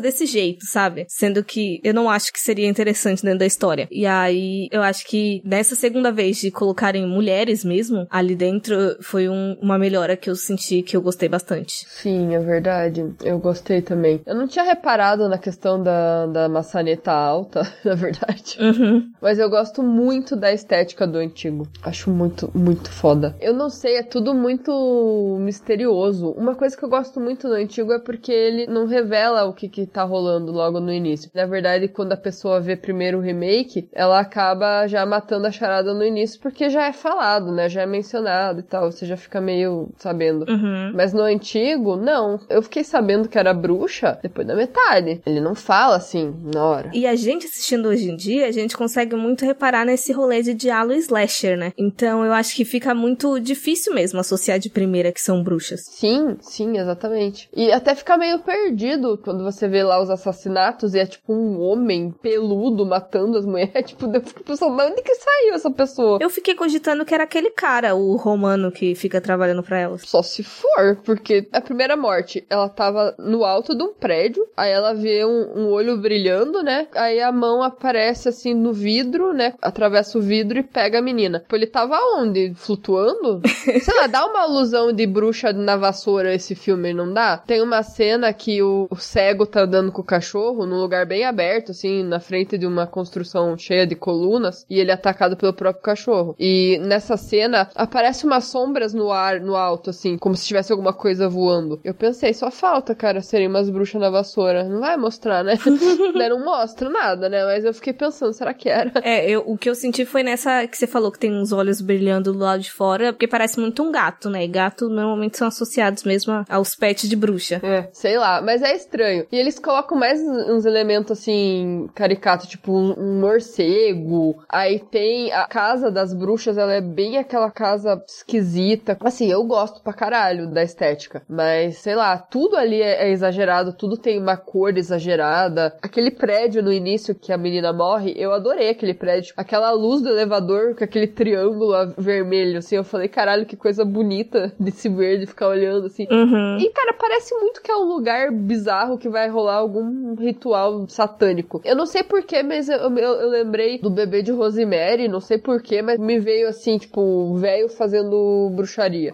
desse jeito, sabe? Sendo que eu não acho que seria interessante dentro da história. E aí eu acho que nessa segunda vez de colocarem mulheres mesmo ali dentro foi um, uma melhora que eu senti que eu gostei bastante. Sim, é verdade. Eu gostei também. Eu não tinha reparado na questão da, da maçaneta alta, [laughs] na verdade. Uhum. Mas eu gosto muito da estética do antigo. Acho muito, muito foda. Eu não sei, é tudo muito misterioso. Uma coisa que eu gosto muito do antigo é porque ele não revela o que, que tá rolando logo no início. Na verdade, quando a pessoa vê primeiro o remake, ela acaba já matando a charada no início porque já é falado, né? Já é mencionado e tal. Você já fica meio sabendo. Uhum. Mas no antigo, não. Eu fiquei sabendo que era bruxa depois da metade. Ele não fala assim na hora. E a gente assistindo hoje em dia, a gente consegue muito reparar nesse rolê de diálogo slasher, né? Então eu acho que fica muito difícil mesmo associar de primeira que são bruxas. Sim, sim, exatamente. E até fica meio perdido quando você vê lá os assassinatos e é tipo um homem peludo matando as mulheres. [laughs] Tipo, eu fico pensando, mas onde que saiu essa pessoa? Eu fiquei cogitando que era aquele cara, o romano que fica trabalhando pra elas. Só se for, porque a primeira morte, ela tava no alto de um prédio, aí ela vê um, um olho brilhando, né? Aí a mão aparece assim no vidro, né? Atravessa o vidro e pega a menina. Pô, ele tava onde? Flutuando? [laughs] Sei lá, dá uma alusão de bruxa na vassoura esse filme, não dá? Tem uma cena que o, o cego tá andando com o cachorro num lugar bem aberto, assim, na frente de uma construção cheia de colunas, e ele é atacado pelo próprio cachorro. E nessa cena aparece umas sombras no ar, no alto, assim, como se tivesse alguma coisa voando. Eu pensei, só falta, cara, serem umas bruxas na vassoura. Não vai mostrar, né? [laughs] não mostra nada, né? Mas eu fiquei pensando, será que era? É, eu, o que eu senti foi nessa que você falou que tem uns olhos brilhando do lado de fora, porque parece muito um gato, né? E gato normalmente são associados mesmo aos pets de bruxa. É, sei lá, mas é estranho. E eles colocam mais uns elementos assim, caricatos, tipo um, um morcego. Aí tem a casa das bruxas, ela é bem aquela casa esquisita. Assim, eu gosto pra caralho da estética. Mas, sei lá, tudo ali é, é exagerado, tudo tem uma cor exagerada. Aquele prédio no início que a menina morre, eu adorei aquele prédio. Aquela luz do elevador com aquele triângulo vermelho, assim, eu falei, caralho, que coisa bonita desse verde ficar olhando, assim. Uhum. E, cara, parece muito que é um lugar bizarro que vai rolar algum ritual satânico. Eu não sei porquê, mas eu, eu, eu lembrei do bebê de Rosemary, não sei porquê, mas me veio assim, tipo, velho fazendo bruxaria.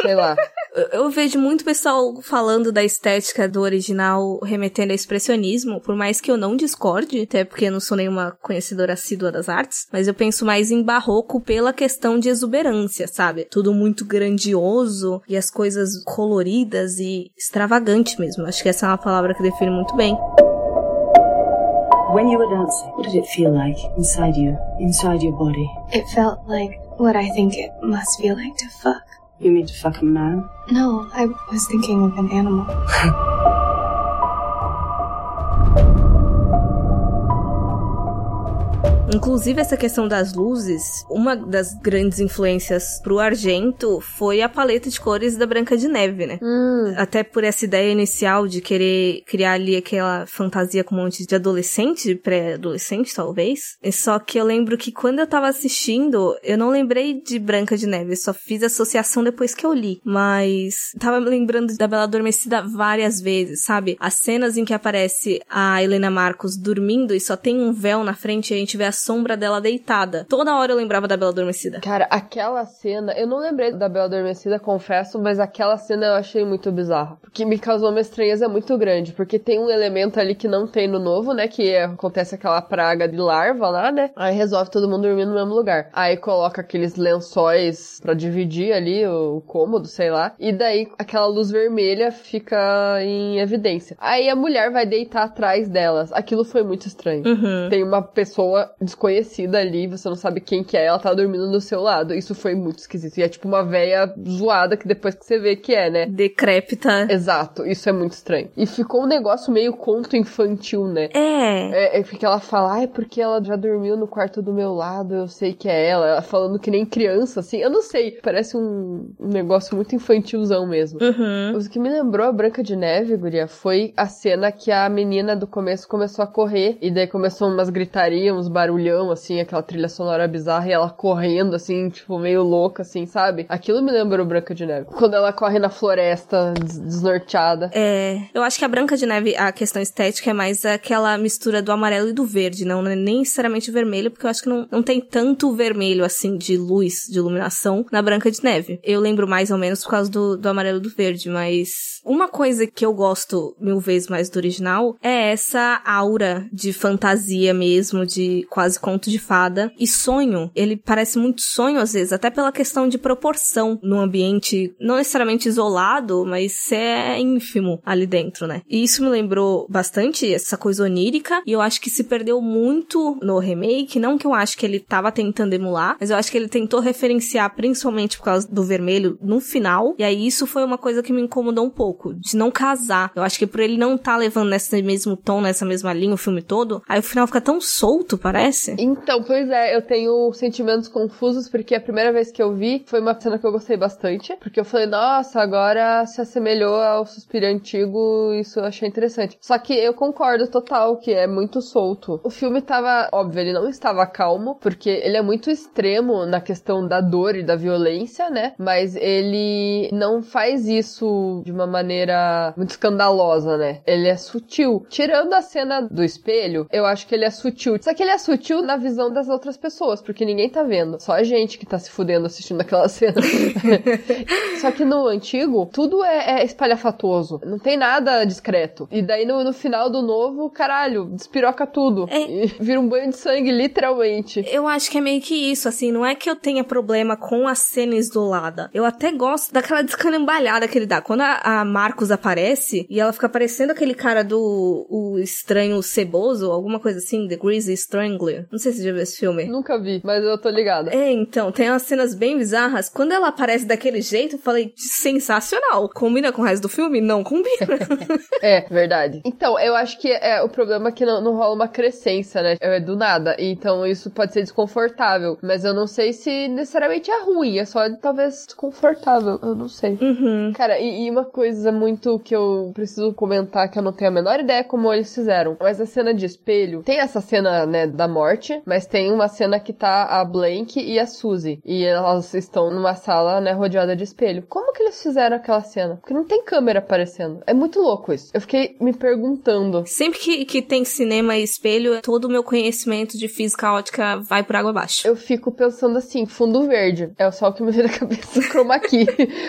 sei lá. [laughs] Eu vejo muito pessoal falando da estética do original remetendo a expressionismo, por mais que eu não discorde, até porque eu não sou nenhuma conhecedora assídua das artes, mas eu penso mais em barroco pela questão de exuberância, sabe? Tudo muito grandioso e as coisas coloridas e extravagante mesmo. Acho que essa é uma palavra que define muito bem. When you were dancing, what did it feel like inside you, inside your body? It felt like what I think it must feel like to fuck. You mean to fuck a man? No, I was thinking of an animal. [laughs] Inclusive, essa questão das luzes, uma das grandes influências pro Argento foi a paleta de cores da Branca de Neve, né? Hum. Até por essa ideia inicial de querer criar ali aquela fantasia com um monte de adolescente, pré-adolescente, talvez. Só que eu lembro que quando eu tava assistindo, eu não lembrei de Branca de Neve, só fiz associação depois que eu li. Mas tava me lembrando da Bela Adormecida várias vezes, sabe? As cenas em que aparece a Helena Marcos dormindo e só tem um véu na frente e a gente vê a sombra dela deitada. Toda hora eu lembrava da Bela Adormecida. Cara, aquela cena, eu não lembrei da Bela Adormecida, confesso, mas aquela cena eu achei muito bizarra. Porque me causou uma estranheza muito grande. Porque tem um elemento ali que não tem no novo, né? Que é- acontece aquela praga de larva lá, né? Aí resolve todo mundo dormir no mesmo lugar. Aí coloca aqueles lençóis pra dividir ali o cômodo, sei lá. E daí aquela luz vermelha fica em evidência. Aí a mulher vai deitar atrás delas. Aquilo foi muito estranho. Uhum. Tem uma pessoa desconhecida ali, você não sabe quem que é, ela tá dormindo do seu lado. Isso foi muito esquisito. E é tipo uma véia zoada que depois que você vê que é, né? Decrépita. Exato, isso é muito estranho. E ficou um negócio meio conto infantil, né? É. É, é porque ela fala, ah, é porque ela já dormiu no quarto do meu lado, eu sei que é ela. Ela falando que nem criança, assim. Eu não sei, parece um, um negócio muito infantilzão mesmo. Uhum. O que me lembrou a Branca de Neve, guria, foi a cena que a menina do começo começou a correr. E daí começou umas gritarias, uns barulhão, assim, aquela trilha sonora bizarra. E ela correndo, assim, tipo, meio louca, assim, sabe? Aquilo me lembrou Branca de Neve. Quando ela corre na floresta, des- desnorteada. É, eu acho que a Branca de Neve, a questão estética é mais aquela mistura do amarelo e do verde, não, não é nem necessariamente vermelho, porque eu acho que não, não tem tanto vermelho, assim, de luz, de iluminação na Branca de Neve. Eu lembro mais ou menos por causa do, do amarelo e do verde, mas uma coisa que eu gosto mil vezes mais do original é essa aura de fantasia mesmo, de quase conto de fada e sonho. Ele parece muito sonho às vezes, até pela questão de proporção no ambiente, não necessariamente isolado, mas é ínfimo ali dentro, né? E isso me lembrou bastante essa coisa onírica, e eu acho que se perdeu muito no remake, não que eu acho que ele tava tentando emular, mas eu acho que ele tentou referenciar principalmente por causa do vermelho no final, e aí isso foi uma coisa que me incomodou um pouco, de não casar. Eu acho que por ele não tá levando nesse mesmo tom, nessa mesma linha o filme todo, aí o final fica tão solto, parece. Então, pois é, eu tenho sentimentos confusos, porque a primeira vez que eu vi foi uma cena que eu gostei bastante. Porque eu falei, nossa, agora se assemelhou ao Suspiro antigo, isso eu achei interessante. Só que eu concordo total que é muito solto. O filme tava, óbvio, ele não estava calmo, porque ele é muito extremo na questão da dor e da violência, né? Mas ele não faz isso de uma maneira muito escandalosa, né? Ele é sutil. Tirando a cena do espelho, eu acho que ele é sutil. Só que ele é sutil na visão das outras pessoas, porque ninguém tá vendo. Só a gente que tá se fudendo assistindo aquela [laughs] cena. [laughs] Só que no antigo, tudo é, é espalhafatoso. Não tem nada discreto. E daí no, no final do novo, caralho, despiroca tudo. É. Vira um banho de sangue, literalmente. Eu acho que é meio que isso, assim, não é que eu tenha problema com a cena isolada. Eu até gosto daquela descanambalhada que ele dá. Quando a, a Marcos aparece e ela fica parecendo aquele cara do o estranho ceboso, alguma coisa assim, The Greasy Strangler. Não sei se você já viu esse filme. Nunca vi, mas eu tô ligada. É, então, tem umas cenas bem bizarras. Quando ela aparece daquele jeito, eu falei, sensacional. Combina com o resto do filme? Não combina. [laughs] É, verdade. Então, eu acho que é o problema é que não, não rola uma crescência, né? É do nada. Então, isso pode ser desconfortável. Mas eu não sei se necessariamente é ruim. É só talvez desconfortável. Eu não sei. uhum. Cara, e, e uma coisa muito que eu preciso comentar que eu não tenho a menor ideia como eles fizeram. Mas a cena de espelho, tem essa cena, né, da morte, mas tem uma cena que tá a Blank e a Suzy. E elas estão numa sala, né, rodeada de espelho. Como que eles fizeram aquela cena? Porque não tem câmera aparecendo. É muito louco isso. Eu fiquei me perguntando. Sempre que, que tem cinema e espelho, todo o meu conhecimento de física ótica vai por água abaixo. Eu fico pensando assim, fundo verde. É só o que me vem na cabeça, [laughs] chroma key.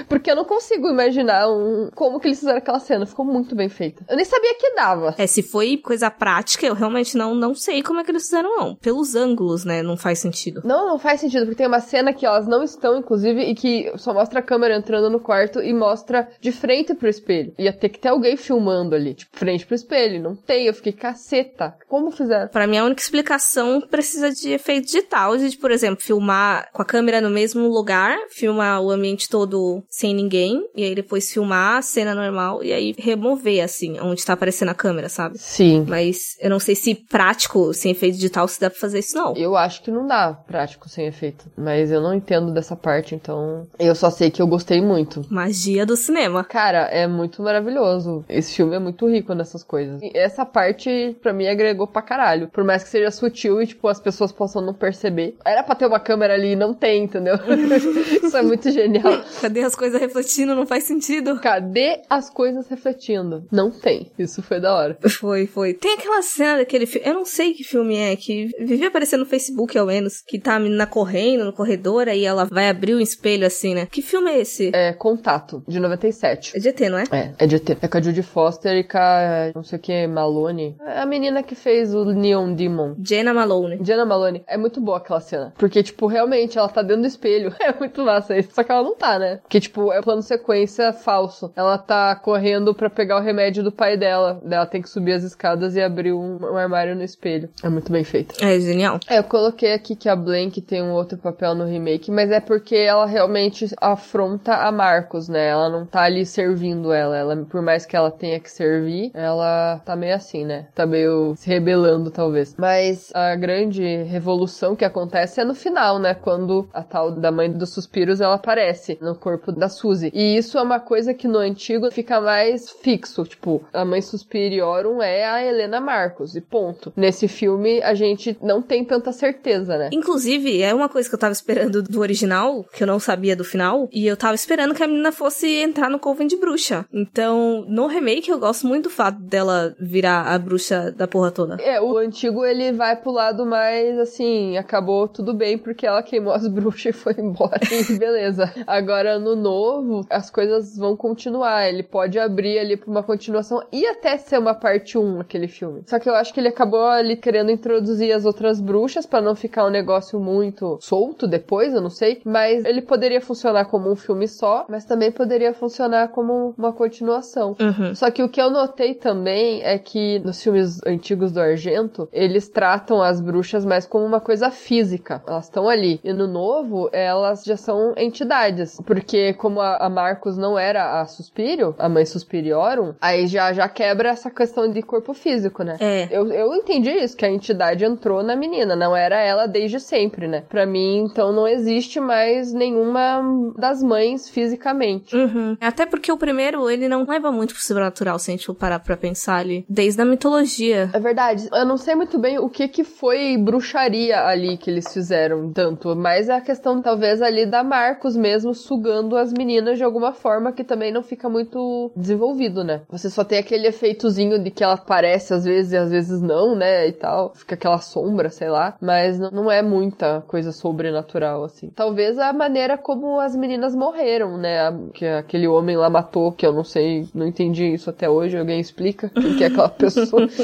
Porque eu não consigo imaginar um... como que eles fizeram aquela cena. Ficou muito bem feita. Eu nem sabia que dava. É, se foi coisa prática, eu realmente não, não sei como é que eles fizeram, não. Pelos ângulos, né? Não faz sentido. Não, não faz sentido, porque tem uma cena que elas não estão, inclusive, e que só mostra a câmera entrando no quarto e mostra de frente pro espelho. Ia ter que ter alguém filmando ali, tipo, frente pro espelho. Não tem, eu fiquei caceta. Como fizeram? Pra mim, a única explicação precisa de efeito digital, de, por exemplo, filmar com a câmera no mesmo lugar, filmar o ambiente todo sem ninguém, e aí depois filmar cena normal e aí remover, assim, onde tá aparecendo a câmera, sabe? Sim. Mas eu não sei se prático, sem efeito digital, se dá pra fazer isso, não. Eu acho que não dá prático sem efeito. Mas eu não entendo dessa parte, então. Eu só sei que eu gostei muito. Magia do cinema. Cara, é muito maravilhoso. Esse filme é muito rico nessas coisas. E essa parte, pra mim, agregou pra caralho. Por mais que seja sutil e, tipo, as pessoas possam não perceber. Era pra ter uma câmera ali e não tem, entendeu? [laughs] Isso é muito genial. Cadê as coisas refletindo? Não faz sentido. Cadê as coisas refletindo? Não tem. Isso foi da hora. Foi, foi. Tem aquela cena daquele filme. Eu não sei que filme é, que vivia aparecendo no Facebook ao menos. Que tá a menina correndo no corredor, aí ela vai abrir o espelho assim, né? Que filme é esse? É Contato, de 97. É de ET, não é? É, é de ET. É com a Judy Foster e com a, não sei o que, Malone. É a menina que fez o Neon Demon. Jenna Malone. Diana Malone. É muito boa aquela cena. Porque, tipo, realmente, ela tá dentro do espelho. [laughs] É muito massa isso. Só que ela não tá, né? Porque, tipo, é plano sequência falso. Ela tá correndo pra pegar o remédio do pai dela. Ela tem que subir as escadas e abrir um, um armário no espelho. É muito bem feito. É genial. É, eu coloquei aqui que a Blank tem um outro papel no remake, mas é porque ela realmente afronta a Marcos, né? Ela não tá ali servindo ela. Ela, por mais que ela tenha que servir, ela tá meio assim, né? Tá meio se rebelando, talvez. Mas a grande revolução que acontece é no final, né? Quando a tal da mãe dos suspiros ela aparece no corpo da Suzy. E isso é uma coisa que no antigo fica mais fixo. Tipo, a mãe suspiriorum é a Helena Marcos, e ponto. Nesse filme a gente não tem tanta certeza, né? Inclusive, é uma coisa que eu tava esperando do original, que eu não sabia do final, e eu tava esperando que a menina fosse entrar no Coven de bruxa. Então, no remake, eu gosto muito do fato dela virar a bruxa da porra toda. É, o antigo ele vai pro lado mais assim, acabou tudo bem porque ela queimou as [laughs] bruxas e foi embora. E beleza. Agora no novo, as coisas vão continuar. Ele pode abrir ali pra uma continuação e até ser uma parte 1 aquele filme. Só que eu acho que ele acabou ali querendo introduzir as outras bruxas pra não ficar um negócio muito solto depois, eu não sei. Mas ele poderia funcionar como um filme só, mas também poderia funcionar como uma continuação. Uhum. Só que o que eu notei também é que nos filmes antigos do Argento, eles tratam as bruxas mais como uma coisa física. Elas estão ali. E no novo, elas já são entidades. Porque como a, a Marcos não era a Suspírio, a mãe Suspiriorum, aí já, já quebra essa questão de corpo físico, né? É. Eu, eu entendi isso, que a entidade entrou na menina, não era ela desde sempre, né? Pra mim, então, não existe mais nenhuma das mães fisicamente. Uhum. Até porque o primeiro, ele não leva muito pro sobrenatural, se a gente parar pra pensar ali. Desde a mitologia. É verdade. Eu não sei muito bem o que que foi bruxaria ali que eles fizeram tanto, mas é a questão talvez ali da Marcos mesmo sugando as meninas de alguma forma que também não fica muito desenvolvido, né? Você só tem aquele efeitozinho de que ela aparece às vezes e às vezes não, né? E tal. Fica aquela sombra, sei lá. Mas não- é muita coisa sobrenatural, assim. Talvez a maneira como as meninas morreram, né? Que aquele homem lá matou, que eu não sei, não entendi isso até hoje. Alguém explica [laughs] quem que é aquela pessoa. [laughs]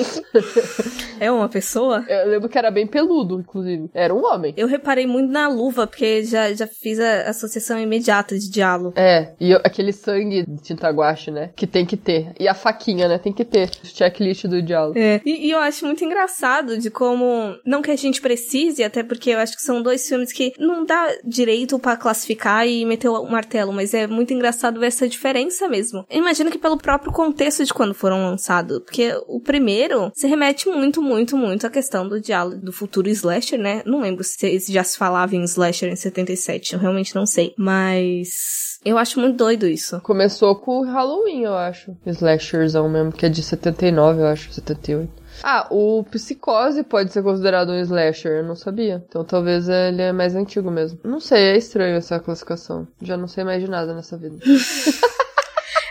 É uma pessoa? Eu lembro que era bem peludo, inclusive. Era um homem. Eu reparei muito na luva, porque já, já fiz a associação imediata de diálogo. É, e eu- aquele sangue de tinta guache, né? Que tem que ter. E a faquinha, né? Tem que ter. O checklist do diálogo. É. E, e eu acho muito engraçado de como. Não que a gente precise, até porque eu acho que são dois filmes que não dá direito pra classificar e meter o martelo, mas é muito engraçado ver essa diferença mesmo. Eu imagino que pelo próprio contexto de quando foram lançados. Porque o primeiro se remete muito, muito, muito à questão do diálogo do futuro slasher, né? Não lembro se se já se falava em slasher em 77, eu realmente não sei. Mas. Eu acho muito doido isso. Começou com o Halloween, eu acho. Slasherzão mesmo, que é de 79, eu acho, 78. Ah, o Psicose pode ser considerado um slasher, eu não sabia. Então talvez ele é mais antigo mesmo. Não sei, é estranho essa classificação. Já não sei mais de nada nessa vida. [laughs]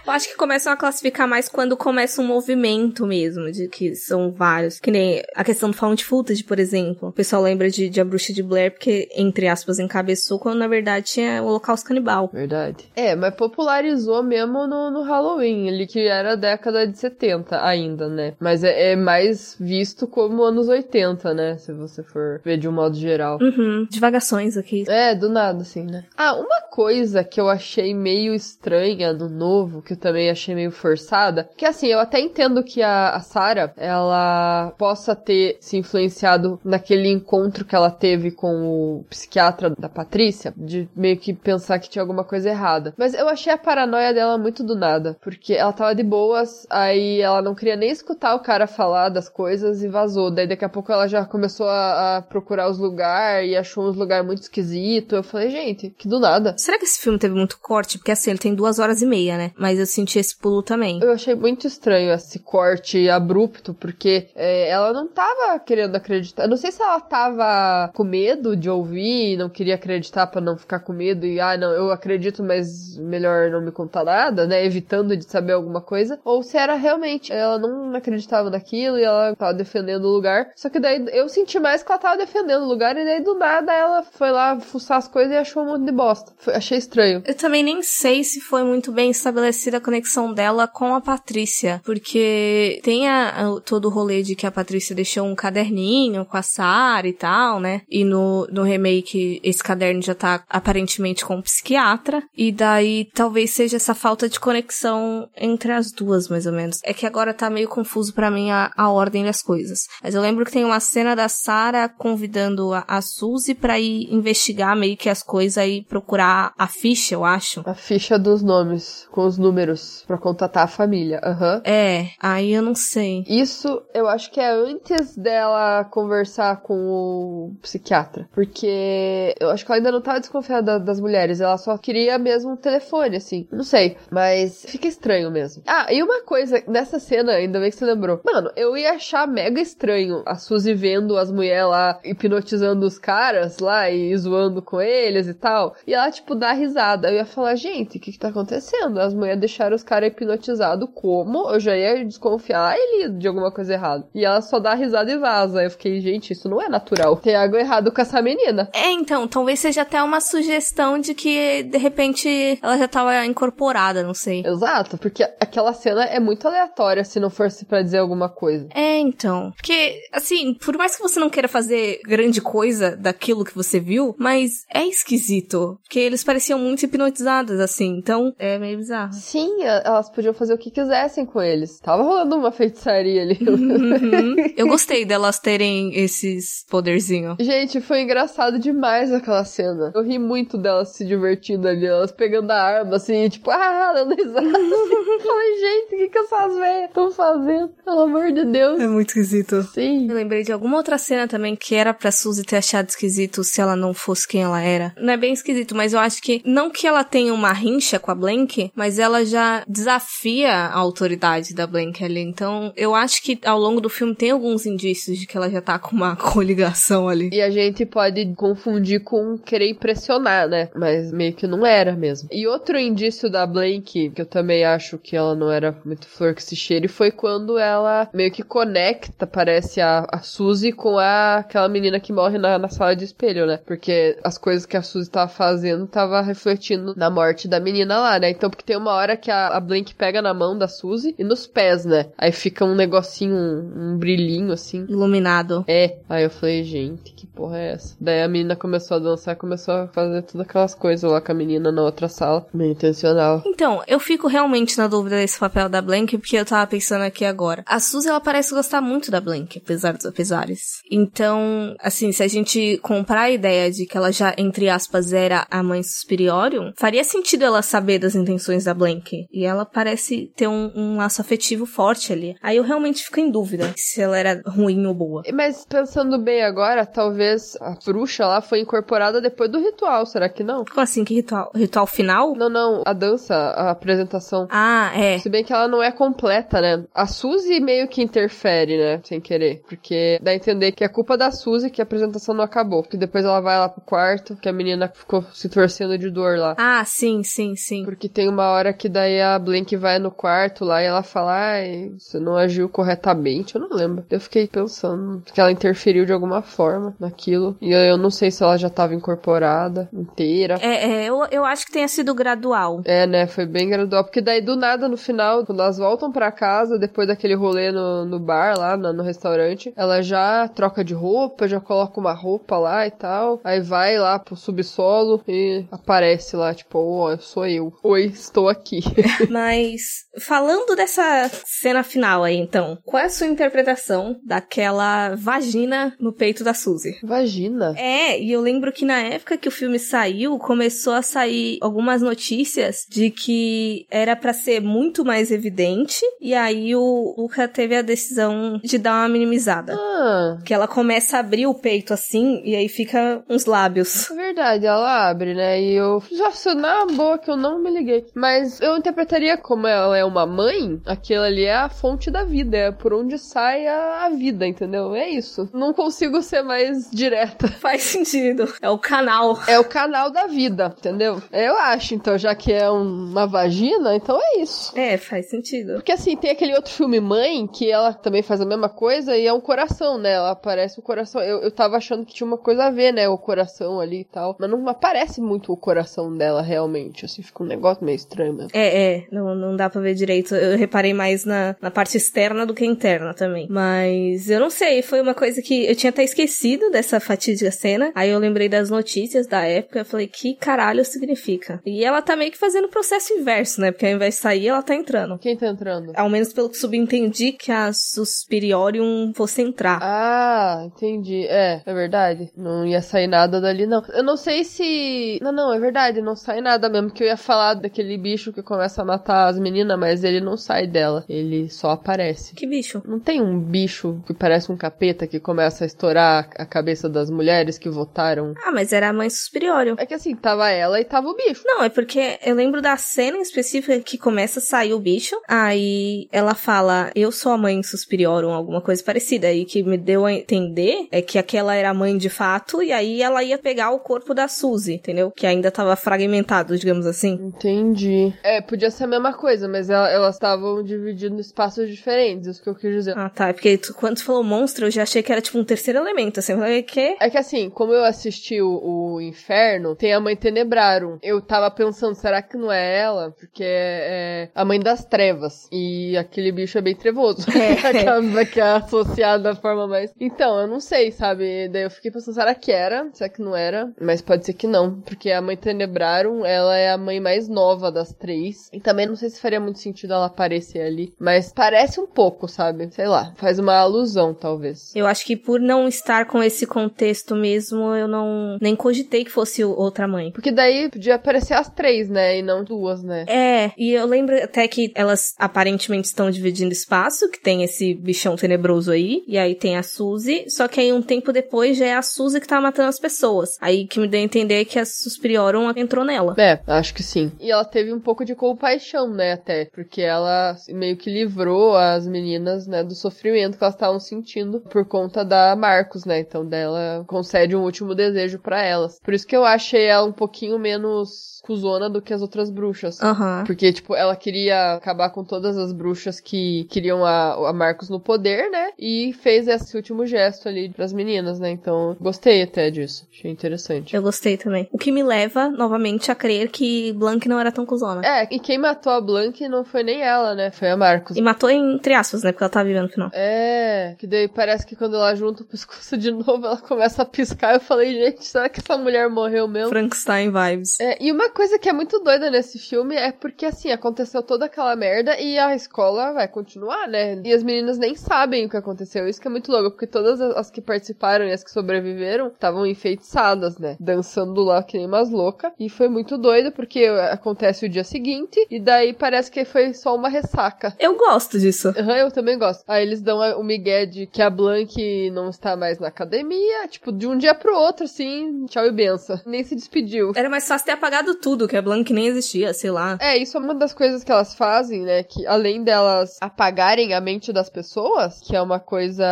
Eu acho que começam a classificar mais quando começa um movimento mesmo, de que são vários. Que nem a questão do found footage, por exemplo. O pessoal lembra de, de A Bruxa de Blair porque, entre aspas, encabeçou, quando na verdade tinha o Holocausto Canibal. Verdade. É, mas popularizou mesmo no, no Halloween, ele que era década de 70 ainda, né? Mas é, é mais visto como anos 80, né? Se você for ver de um modo geral. Uhum, divagações aqui. É, do nada, assim, né? Ah, uma coisa que eu achei meio estranha no novo, que eu também achei meio forçada. Que assim, eu até entendo que a, a Sarah, ela possa ter se influenciado naquele encontro que ela teve com o psiquiatra da Patrícia, de meio que pensar que tinha alguma coisa errada. Mas eu achei a paranoia dela muito do nada, porque ela tava de boas, aí ela não queria nem escutar o cara falar das coisas e vazou. Daí daqui a pouco ela já começou a, a procurar os lugares e achou uns lugares muito esquisitos. Eu falei, gente, que do nada. Será que esse filme teve muito corte? Porque assim, ele tem duas horas e meia, né? Mas eu senti esse pulo também. Eu achei muito estranho esse corte abrupto, porque é, ela não tava querendo acreditar. Eu não sei se ela tava com medo de ouvir e não queria acreditar para não ficar com medo e, ah, não, eu acredito, mas melhor não me contar nada, né? Evitando de saber alguma coisa. Ou se era realmente ela não acreditava naquilo e ela tava defendendo o lugar. Só que daí eu senti mais que ela tava defendendo o lugar e daí do nada ela foi lá fuçar as coisas e achou um monte de bosta. Foi, achei estranho. Eu também nem sei se foi muito bem estabelecida a conexão dela com a Patrícia, porque tem a, a, todo o rolê de que a Patrícia deixou um caderninho com a Sarah e tal, né? E no, no remake esse caderno já tá aparentemente com um psiquiatra, e daí talvez seja essa falta de conexão entre as duas, mais ou menos. É que agora tá meio confuso para mim a, a ordem das coisas. Mas eu lembro que tem uma cena da Sarah convidando a, a Suzy pra ir investigar meio que as coisas e procurar a ficha, eu acho. A ficha dos nomes, com os números, para contatar a família. Aham. Uhum. É, aí eu não sei. Isso eu acho que é antes dela conversar com o psiquiatra. Porque eu acho que ela ainda não tava desconfiada das mulheres. Ela só queria mesmo um telefone, assim. Não sei. Mas fica estranho mesmo. Ah, e uma coisa, nessa cena, ainda bem que você lembrou. Mano, eu ia achar mega estranho a Suzy vendo as mulheres lá hipnotizando os caras lá e zoando com eles e tal. E ela, tipo, dá risada. Eu ia falar, gente, o que que tá acontecendo? As mulheres deixaram os caras hipnotizados como? Eu já ia desconfiar ele de alguma coisa errada. E ela só dá risada e vaza. Eu fiquei, gente, isso não é natural. Tem algo errado com essa menina. É, então, talvez seja até uma sugestão de que, de repente, ela já tava incorporada, não sei. Exato, porque aquela cena é muito aleatória se não fosse para dizer alguma coisa. É, então. Porque, assim, por mais que você não queira fazer grande coisa daquilo que você viu, mas é esquisito. Porque eles pareciam muito hipnotizadas, assim. Então, é meio bizarro. Sim, elas podiam fazer o que quisessem com eles. Tava rolando uma feitiçaria ali. Uhum. [laughs] Eu gostei delas terem esses poderzinhos. Gente, foi engraçado demais aquela cena. Eu ri muito delas se divertindo ali, elas pegando a arma, assim, tipo, ah, dando risada. [laughs] Falei, gente, o que, que essas velhas estão fazendo? Pelo amor de Deus. É muito esquisito. Sim. Eu lembrei de alguma outra cena também que era pra Suzy ter achado esquisito se ela não fosse quem ela era. Não é bem esquisito, mas eu acho que, não que ela tenha uma rincha com a Blank, mas ela já desafia a autoridade da Blank ali. Então, eu acho que ao longo do filme tem alguns indícios de que ela já tá com uma [laughs] coligação ali. E a gente pode confundir com querer impressionar, né? Mas meio que não era mesmo. E outro indício da Blank, que eu também acho que ela não era muito flor que se cheire, foi quando ela meio que conecta, parece, a, a Suzy com a, aquela menina que morre na, na sala de espelho, né? Porque as coisas que a Suzy tava fazendo tava refletindo na morte da menina lá, né? Então, porque tem uma hora que a, a Blank pega na mão da Suzy e nos pés, né? Aí fica um negocinho, um, um brilhinho assim. Iluminado. É. Aí eu falei, gente, que porra é essa? Daí a menina começou a dançar, começou a fazer todas aquelas coisas lá com a menina na outra sala. Meio intencional. Então, eu fico realmente na dúvida desse papel da Blank, porque eu tava pensando aqui agora. A Suzy, ela parece gostar muito da Blank, apesar dos apesares. Então, assim, se a gente comprar a ideia de que ela já, entre aspas, era a mãe Suspiriorium, faria sentido ela saber das intenções da Blank. E ela parece ter um, um laço afetivo forte ali. Aí eu realmente fico em dúvida se ela era ruim ou boa. Mas pensando bem agora, talvez a bruxa lá foi incorporada depois do ritual, será que não? Como assim, que ritual? Ritual final? Não, não, a dança, a apresentação. Ah, é. Se bem que ela não é completa, né? A Suzy meio que interfere, né? Sem querer. Porque dá a entender que é culpa da Suzy que a apresentação não acabou. Que depois ela vai lá pro quarto, que a menina ficou se torcendo de dor lá. Ah, sim, sim, sim. Porque tem uma hora que daí a Blink vai no quarto lá e ela fala, ai, você não agiu corretamente. Eu não lembro. Eu fiquei pensando que ela interferiu de alguma forma naquilo. E eu não sei se ela já tava incorporada inteira. É, é eu, eu acho que tenha sido gradual. É, né? Foi bem gradual. Porque daí do nada no final, quando elas voltam para casa, depois daquele rolê no, no bar lá, no, no, restaurante, ela já troca de roupa, já coloca uma roupa lá e tal. Aí vai lá pro subsolo e aparece lá, tipo, ó, oh, sou eu. Oi, estou aqui. [laughs] Mas, falando dessa cena final aí, então, qual é a sua interpretação daquela vagina no peito da Suzy? Vagina? É, e eu lembro que na época que o filme saiu, começou a sair algumas notícias de que era para ser muito mais evidente, e aí o Luca teve a decisão de dar uma minimizada. Ah, Que ela começa a abrir o peito assim, e aí fica uns lábios. é verdade, ela abre, né? E eu já na boa que eu não me liguei. Mas eu interpretaria como ela é uma mãe, aquilo ali é a fonte da vida, é por onde sai a, vida, entendeu? É isso. Não consigo ser mais direta. [laughs] Faz sentido. É o canal. É o canal da vida, entendeu? Eu acho, então, já que é um- uma vagina, então é isso. É, faz sentido. Porque assim, tem aquele outro filme Mãe, que ela também faz a mesma coisa e é um coração, né? Ela aparece o coração. Eu, eu tava achando que tinha uma coisa a ver, né? O coração ali e tal. Mas não aparece muito o coração dela realmente. Assim, fica um negócio meio estranho mesmo. É, é, não, não dá pra ver direito. Eu reparei mais na, na parte externa do que interna também. Mas eu não sei, foi uma coisa que eu tinha até esquecido dessa fatídica cena. Aí eu lembrei das notícias da época. Eu falei, que caralho significa? E ela tá meio que fazendo o processo inverso, né? Porque ao invés de sair, ela tá entrando. Quem tá entrando? Ao menos pelo que subentendi que a Suspiriorium fosse entrar. Ah, entendi. É, é verdade. Não ia sair nada dali, não. Eu não sei se. Não, não, é verdade. Não sai nada mesmo. Que eu ia falar daquele bicho que começa a matar as meninas, mas ele não sai dela. Ele só aparece. Que bicho. Não tem um bicho que parece um capeta que começa a estourar a cabeça das mulheres que votaram? Ah, mas era a mãe Suspiriorium. É que assim, tava ela e tava o bicho. Não, é porque eu lembro da cena em específica que começa a sair o bicho. Aí ela fala, eu sou a mãe Suspiriorum, alguma coisa parecida. E que me deu a entender é que aquela era a mãe de fato. E aí ela ia pegar o corpo da Suzy, entendeu? Que ainda tava fragmentado, digamos assim. Entendi. É, podia ser a mesma coisa, mas ela- elas estavam dividindo espaços diferentes, isso que eu quis dizer. Ah, tá. É porque tu- quando tu falou monstro, eu já achei que era tipo um terceiro elemento. Assim, eu falei, que? É que assim, como eu assisti o, o Inferno, tem a mãe Tenebrarum. Eu tava pensando, será que não é ela? Porque é, é a mãe das trevas. E aquele bicho é bem trevoso. É. [laughs] Aquela que é associada da forma mais. Então, eu não sei, sabe? Daí eu fiquei pensando, será que era? Será que não era? Mas pode ser que não. Porque a mãe Tenebrarum, ela é a mãe mais nova das três. E também não sei se faria muito sentido ela aparecer ali. Mas parece um pouco, sabe? Sei lá. Faz uma alusão, talvez. Eu acho que por não estar com esse contexto mesmo, eu não nem cogitei que fosse outra mãe. Porque daí podia aparecer as três, né? E não duas, né? É, e eu lembro até que elas aparentemente estão dividindo espaço, que tem esse bichão tenebroso aí, e aí tem a Suzy, só que aí um tempo depois já é a Suzy que tá matando as pessoas. Aí que me deu a entender que a Suspiriorum entrou nela. É, acho que sim. E ela teve um pouco de compaixão, né, até. Porque ela meio que livrou as meninas, né, do sofrimento que elas estavam sentindo por conta da Marcos, né? Então dela concede um último desejo pra elas. Por isso que eu achei ela um pouquinho menos cuzona do que as outras bruxas. Aham. Porque, tipo, ela queria acabar com todas as bruxas que queriam a, a Marcos no poder, né? E fez esse último gesto ali pras meninas, né? Então, gostei até disso. Achei interessante. Eu gostei também. O que me leva, novamente, a crer que Blank não era tão cuzona. É, e quem matou a Blank não foi nem ela, né? Foi a Marcos. E matou entre aspas, né? Porque ela tá vivendo no final. É, que daí parece que quando ela junta o pescoço de [laughs] novo, ela começa a piscar. Eu falei, gente, será que essa mulher morreu mesmo? Frankenstein vibes. É, e uma coisa que é muito doida nesse filme é porque, assim, aconteceu toda aquela merda e a escola vai continuar, né? E as meninas nem sabem o que aconteceu. Isso que é muito louco, porque todas as que participaram e as que sobreviveram estavam enfeitiçadas, né? Dançando lá que nem umas loucas. E foi muito doido, porque acontece o dia seguinte e daí parece que foi só uma ressaca. Eu gosto disso. Aham, eu também gosto. Aí eles dão o migué de que a Blank não está mais na academia, tipo, de um dia pro outro, assim, tchau e benção. Nem se despediu. Era mais fácil ter apagado tudo, que a Blank nem existia, sei lá. É, isso é uma das coisas que elas fazem, né? Que além delas apagarem a mente das pessoas, que é uma coisa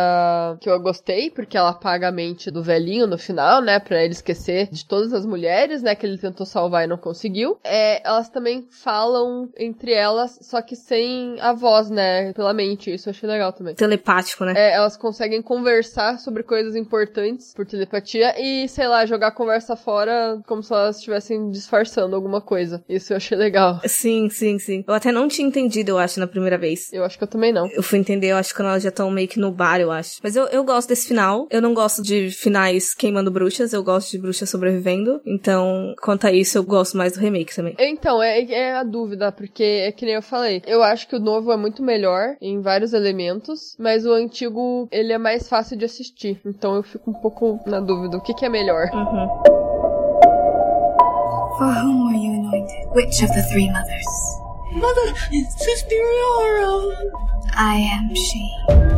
que eu gostei, porque ela apaga a mente do velhinho no final, né? Pra ele esquecer de todas as mulheres, né? Que ele tentou salvar e não conseguiu. É, elas também falam entre elas, só que sem a voz, né? Pela mente. Isso eu achei legal também. Telepático, né? É, elas conseguem conversar sobre coisas importantes por telepatia e, sei lá, jogar a conversa fora como se elas estivessem disfarçando alguma coisa. Isso eu achei legal. Sim, sim, sim. Eu até não tinha entendido, eu acho, na primeira vez. Eu acho que eu também não. Eu fui entender, eu acho, quando elas já estão meio que no bar, eu acho. acho. Mas eu, eu gosto desse final. Eu não gosto de finais queimando bruxas, eu gosto de bruxas sobrevivendo. Então, quanto a isso, eu gosto mais do remake também. Então, é, é a dúvida, porque é que nem eu falei. Eu acho que o novo é muito melhor em vários elementos, mas o antigo, ele é mais fácil de assistir. Então eu fico um pouco na dúvida. O que, que é melhor? Uhum. For whom were you anointed? Which of the three mothers? Mother Superior. I am she.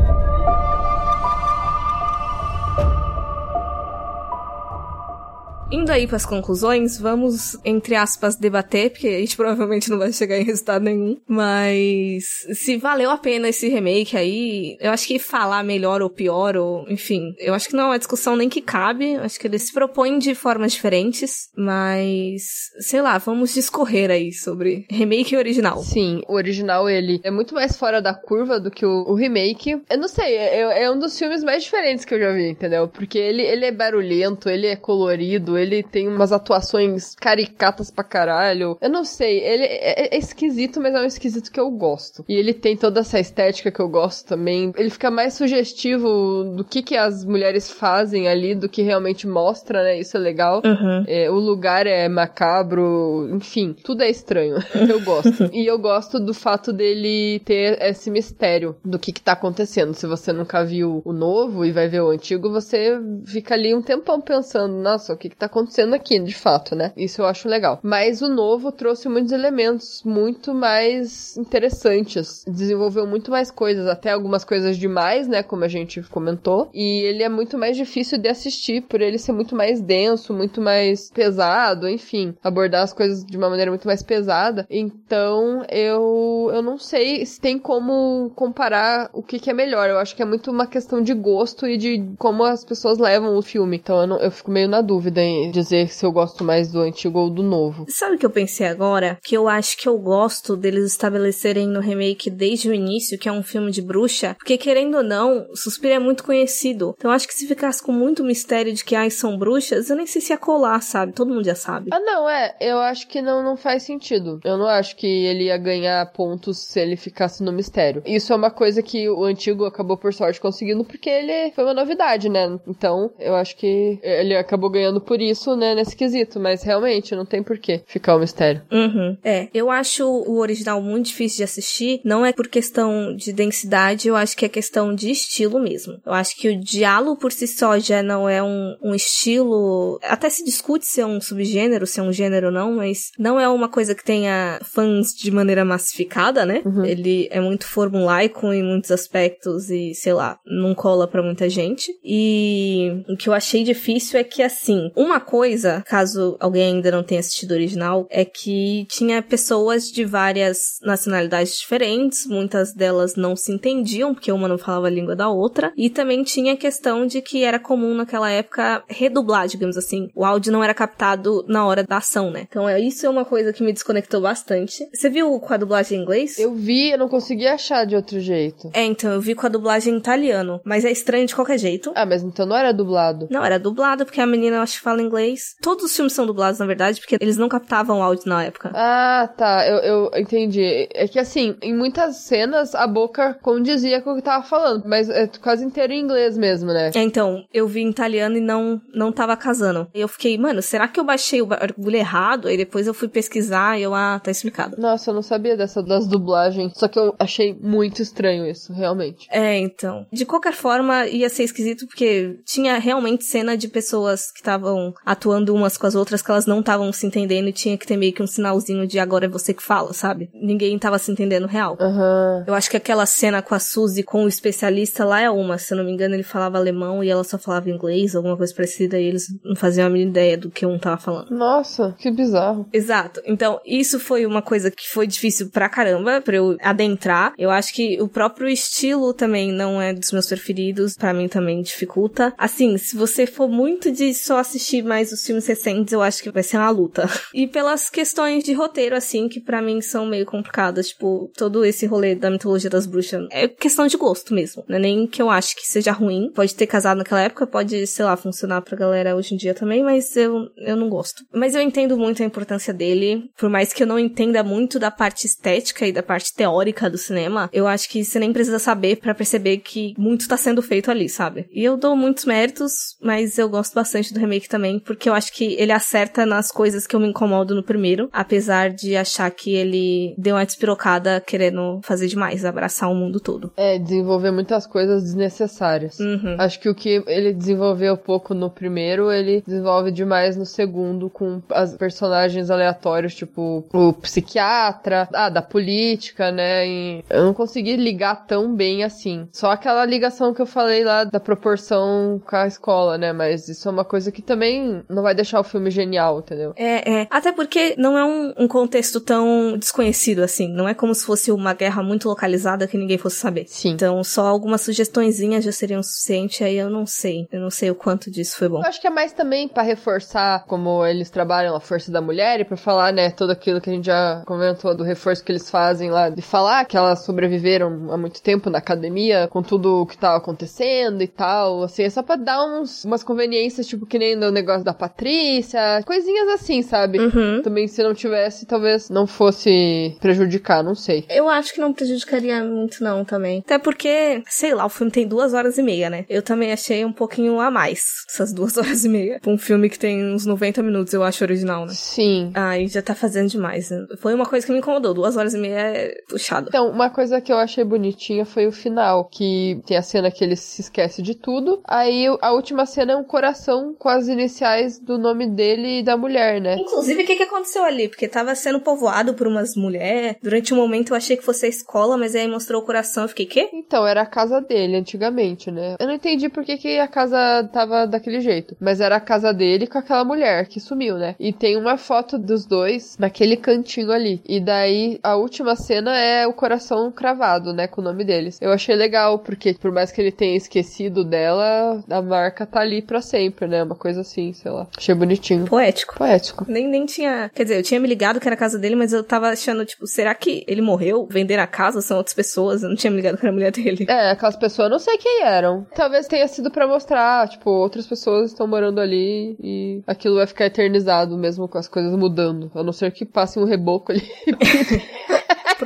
Indo aí pras conclusões, vamos, entre aspas, debater, porque a gente [laughs] provavelmente não vai chegar em resultado nenhum. Mas se valeu a pena esse remake aí, eu acho que falar melhor ou pior, ou enfim, eu acho que não é uma discussão nem que cabe. Acho que eles se propõem de formas diferentes, mas sei lá, vamos discorrer aí sobre remake e original. Sim, o original ele é muito mais fora da curva do que o, o remake. Eu não sei, é, é um dos filmes mais diferentes que eu já vi, entendeu? Porque ele, ele é barulhento, ele é colorido, ele tem umas atuações caricatas pra caralho. Eu não sei, ele é, é esquisito, mas é um esquisito que eu gosto. E ele tem toda essa estética que eu gosto também. Ele fica mais sugestivo do que, que as mulheres fazem ali, do que realmente mostra, né? Isso é legal. Uhum. É, o lugar é macabro, enfim, tudo é estranho. [laughs] eu gosto. E eu gosto do fato dele ter esse mistério do que, que tá acontecendo. Se você nunca viu o novo e vai ver o antigo, você fica ali um tempão pensando, nossa, o que, que tá acontecendo aqui, de fato, né? Isso eu acho legal. Mas o novo trouxe muitos elementos muito mais interessantes. Desenvolveu muito mais coisas, até algumas coisas demais, né? Como a gente comentou. E ele é muito mais difícil de assistir, por ele ser muito mais denso, muito mais pesado, enfim. Abordar as coisas de uma maneira muito mais pesada. Então, eu, eu não sei se tem como comparar o que, que é melhor. Eu acho que é muito uma questão de gosto e de como as pessoas levam o filme. Então, eu, não, eu fico meio na dúvida em dizer se eu gosto mais do antigo ou do novo. Sabe o que eu pensei agora? Que eu acho que eu gosto deles estabelecerem no remake desde o início que é um filme de bruxa, porque querendo ou não, Suspiro é muito conhecido. Então eu acho que se ficasse com muito mistério de que ai são bruxas, eu nem sei se ia colar, sabe? Todo mundo já sabe. Ah, não, é. Eu acho que não, não faz sentido. Eu não acho que ele ia ganhar pontos se ele ficasse no mistério. Isso é uma coisa que o antigo acabou, por sorte, conseguindo, porque ele foi uma novidade, né? Então, eu acho que ele acabou ganhando por isso, né, nesse quesito. Mas realmente, não tem porquê ficar o mistério. Uhum. É, eu acho o original muito difícil de assistir. Não é por questão de densidade, eu acho que é questão de estilo mesmo. Eu acho que o diálogo por si só já não é um, um estilo. Até se discute se é um subgênero, se é um gênero ou não, mas não é uma coisa que tenha fãs de maneira massificada, né? Uhum. Ele é muito formulaico em muitos aspectos e, sei lá, não cola pra muita gente. E o que eu achei difícil é que, assim, uma coisa, caso alguém ainda não tenha assistido o original, é que tinha pessoas de várias nacionalidades diferentes, muitas delas não se entendiam, porque uma não falava a língua da outra, e também tinha a questão de que era comum naquela época redublar, digamos assim. O áudio não era captado na hora da ação, né? Então é isso é uma coisa que me desconectou bastante. Você viu com a dublagem em inglês? Eu vi, eu não consegui achar de outro jeito. É, então, eu vi com a dublagem em italiano, mas é estranho de qualquer jeito. Ah, mas então não era dublado. Não, era dublado, porque a menina, eu acho que fala inglês. Todos os filmes são dublados, na verdade, porque eles não captavam áudio na época. Ah, tá. Eu, eu entendi. É que assim, em muitas cenas a boca condizia com o que tava falando, mas é quase inteiro em inglês mesmo, né? É, então, eu vi em italiano e não, não tava casando. Eu fiquei, mano, será que eu baixei o bagulho errado? Aí depois eu fui pesquisar e eu, ah, tá explicado. Nossa, eu não sabia dessa das dublagens. Só que eu achei muito estranho isso, realmente. É, então. De qualquer forma, ia ser esquisito porque tinha realmente cena de pessoas que estavam atuando umas com as outras que elas não estavam se entendendo e tinha que ter meio que um sinalzinho de agora é você que fala, sabe? Ninguém tava se entendendo real. Aham. Eu acho que aquela cena com a Suzy com o especialista lá é uma. Se eu não me engano, ele falava alemão e ela só falava inglês, alguma coisa parecida, e eles não faziam a mínima ideia do que um tava falando. Nossa, que bizarro. Exato. Então, isso foi uma coisa que foi difícil pra caramba pra eu adentrar. Eu acho que o próprio estilo também não é dos meus preferidos, pra mim também dificulta. Assim, se você for muito de só assistir mas os filmes recentes eu acho que vai ser uma luta. E pelas questões de roteiro, assim, que para mim são meio complicadas, tipo, todo esse rolê da mitologia das bruxas é questão de gosto mesmo. Não é nem que eu acho que seja ruim. Pode ter casado naquela época, pode, sei lá, funcionar pra galera hoje em dia também, mas eu, eu não gosto. Mas eu entendo muito a importância dele, por mais que eu não entenda muito da parte estética e da parte teórica do cinema, eu acho que você nem precisa saber para perceber que muito tá sendo feito ali, sabe? E eu dou muitos méritos, mas eu gosto bastante do remake também, porque eu acho que ele acerta nas coisas que eu me incomodo no primeiro, apesar de achar que ele deu uma despirocada querendo fazer demais, abraçar o mundo todo. É, desenvolver muitas coisas desnecessárias. Uhum. Acho que o que ele desenvolveu pouco no primeiro, ele desenvolve demais no segundo, com as personagens aleatórios, tipo o psiquiatra, ah, da política, né? E eu não consegui ligar tão bem assim. Só aquela ligação que eu falei lá da proporção com a escola, né? Mas isso é uma coisa que também não vai deixar o filme genial, entendeu? É, é. Até porque não é um, um contexto tão desconhecido assim. Não é como se fosse uma guerra muito localizada que ninguém fosse saber. Sim. Então, só algumas sugestõezinhas já seriam suficiente. Aí eu não sei. Eu não sei o quanto disso foi bom. Eu acho que é mais também pra reforçar como eles trabalham a força da mulher e pra falar, né, tudo aquilo que a gente já comentou do reforço que eles fazem lá, de falar que elas sobreviveram há muito tempo na academia com tudo o que tava acontecendo e tal. Assim, é só pra dar uns, umas conveniências, tipo, que nem no negócio da Patrícia, coisinhas assim, sabe? Uhum. Também se não tivesse, talvez não fosse prejudicar, não sei. Eu acho que não prejudicaria muito, não, também. Até porque, sei lá, o filme tem duas horas e meia, né? Eu também achei um pouquinho a mais, essas duas [laughs] horas e meia. Pra um filme que tem uns 90 minutos, eu acho, original, né? Sim. Aí já tá fazendo demais. Né? Foi uma coisa que me incomodou. Duas horas e meia é puxado. Então, uma coisa que eu achei bonitinha foi o final, que tem a cena que ele se esquece de tudo. Aí a última cena é um coração com as iniciais do nome dele e da mulher, né? Inclusive, o que, que aconteceu ali? Porque tava sendo povoado por umas mulheres. Durante um momento eu achei que fosse a escola, mas aí mostrou o coração. Eu fiquei, quê? Então, era a casa dele antigamente, né? Eu não entendi por que, que a casa tava daquele jeito. Mas era a casa dele com aquela mulher que sumiu, né? E tem uma foto dos dois naquele cantinho ali. E daí a última cena é o coração cravado, né? Com o nome deles. Eu achei legal, porque por mais que ele tenha esquecido dela, a marca tá ali pra sempre, né? Uma coisa assim, sei lá. Achei bonitinho. Poético. Poético. Nem, nem tinha. Quer dizer, eu tinha me ligado que era a casa dele, mas eu tava achando, tipo, será que ele morreu? Vender a casa são outras pessoas? Eu não tinha me ligado que era a mulher dele. É, aquelas pessoas eu não sei quem eram. Talvez tenha sido pra mostrar, tipo, outras pessoas estão morando ali e aquilo vai ficar eternizado mesmo com as coisas mudando. A não ser que passe um reboco ali. [laughs]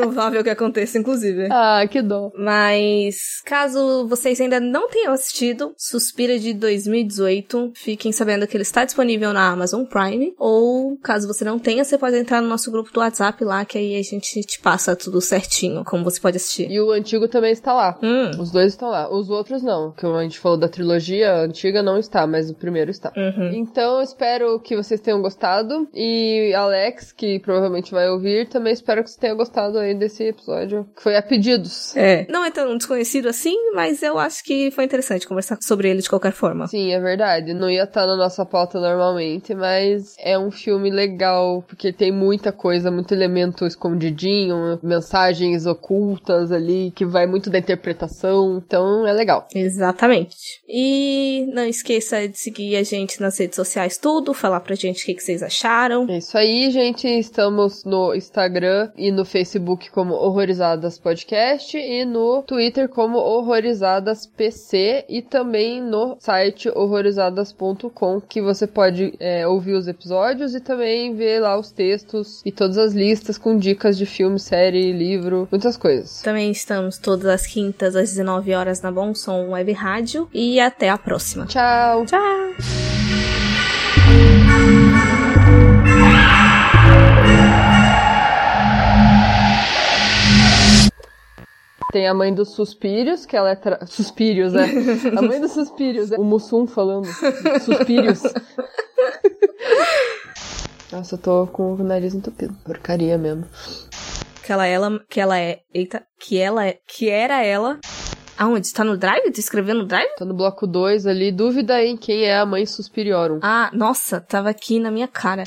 Provável que aconteça, inclusive. ah, que dó. Mas, caso vocês ainda não tenham assistido Suspira de 2018, fiquem sabendo que ele está disponível na Amazon Prime. Ou, caso você não tenha, você pode entrar no nosso grupo do WhatsApp lá, que aí a gente te passa tudo certinho, como você pode assistir. E o antigo também está lá. Hum. Os dois estão lá. Os outros não. Que a gente falou da trilogia a antiga não está, mas o primeiro está. Uhum. Então, espero que vocês tenham gostado. E Alex, que provavelmente vai ouvir, também espero que você tenha gostado aí desse episódio, que foi a pedidos. É. Não é tão desconhecido assim, mas eu acho que foi interessante conversar sobre ele de qualquer forma. Sim, é verdade. Não ia estar na nossa pauta normalmente, mas é um filme legal, porque tem muita coisa, muito elemento escondidinho, mensagens ocultas ali, que vai muito da interpretação. Então é legal. Exatamente. E não esqueça de seguir a gente nas redes sociais tudo, falar pra gente o que, que vocês acharam. É isso aí, gente. Estamos no Instagram e no Facebook como Horrorizadas Podcast e no Twitter como Horrorizadas PC e também no site horrorizadas.com que você pode é, ouvir os episódios e também ver lá os textos e todas as listas com dicas de filme, série, livro, muitas coisas. Também estamos todas as quintas às 19 horas na Bom Som Web Rádio e até a próxima. Tchau! Tchau! Tem a mãe dos suspírios, que ela é. Tra... Suspírios, é. A mãe dos suspírios, é. O Mussum falando. Suspírios. [laughs] Nossa, eu tô com o nariz entupido. Porcaria mesmo. Que ela, ela, que ela é. Eita, que ela é. Que era ela. Aonde? Tá no Drive? Tu escreveu no Drive? Tá no bloco 2 ali. Dúvida em quem é a mãe suspiriorum. Ah, nossa, tava aqui na minha cara.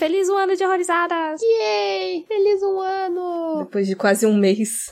Feliz um ano de horrorizadas! Yay! Feliz um ano! Depois de quase um mês.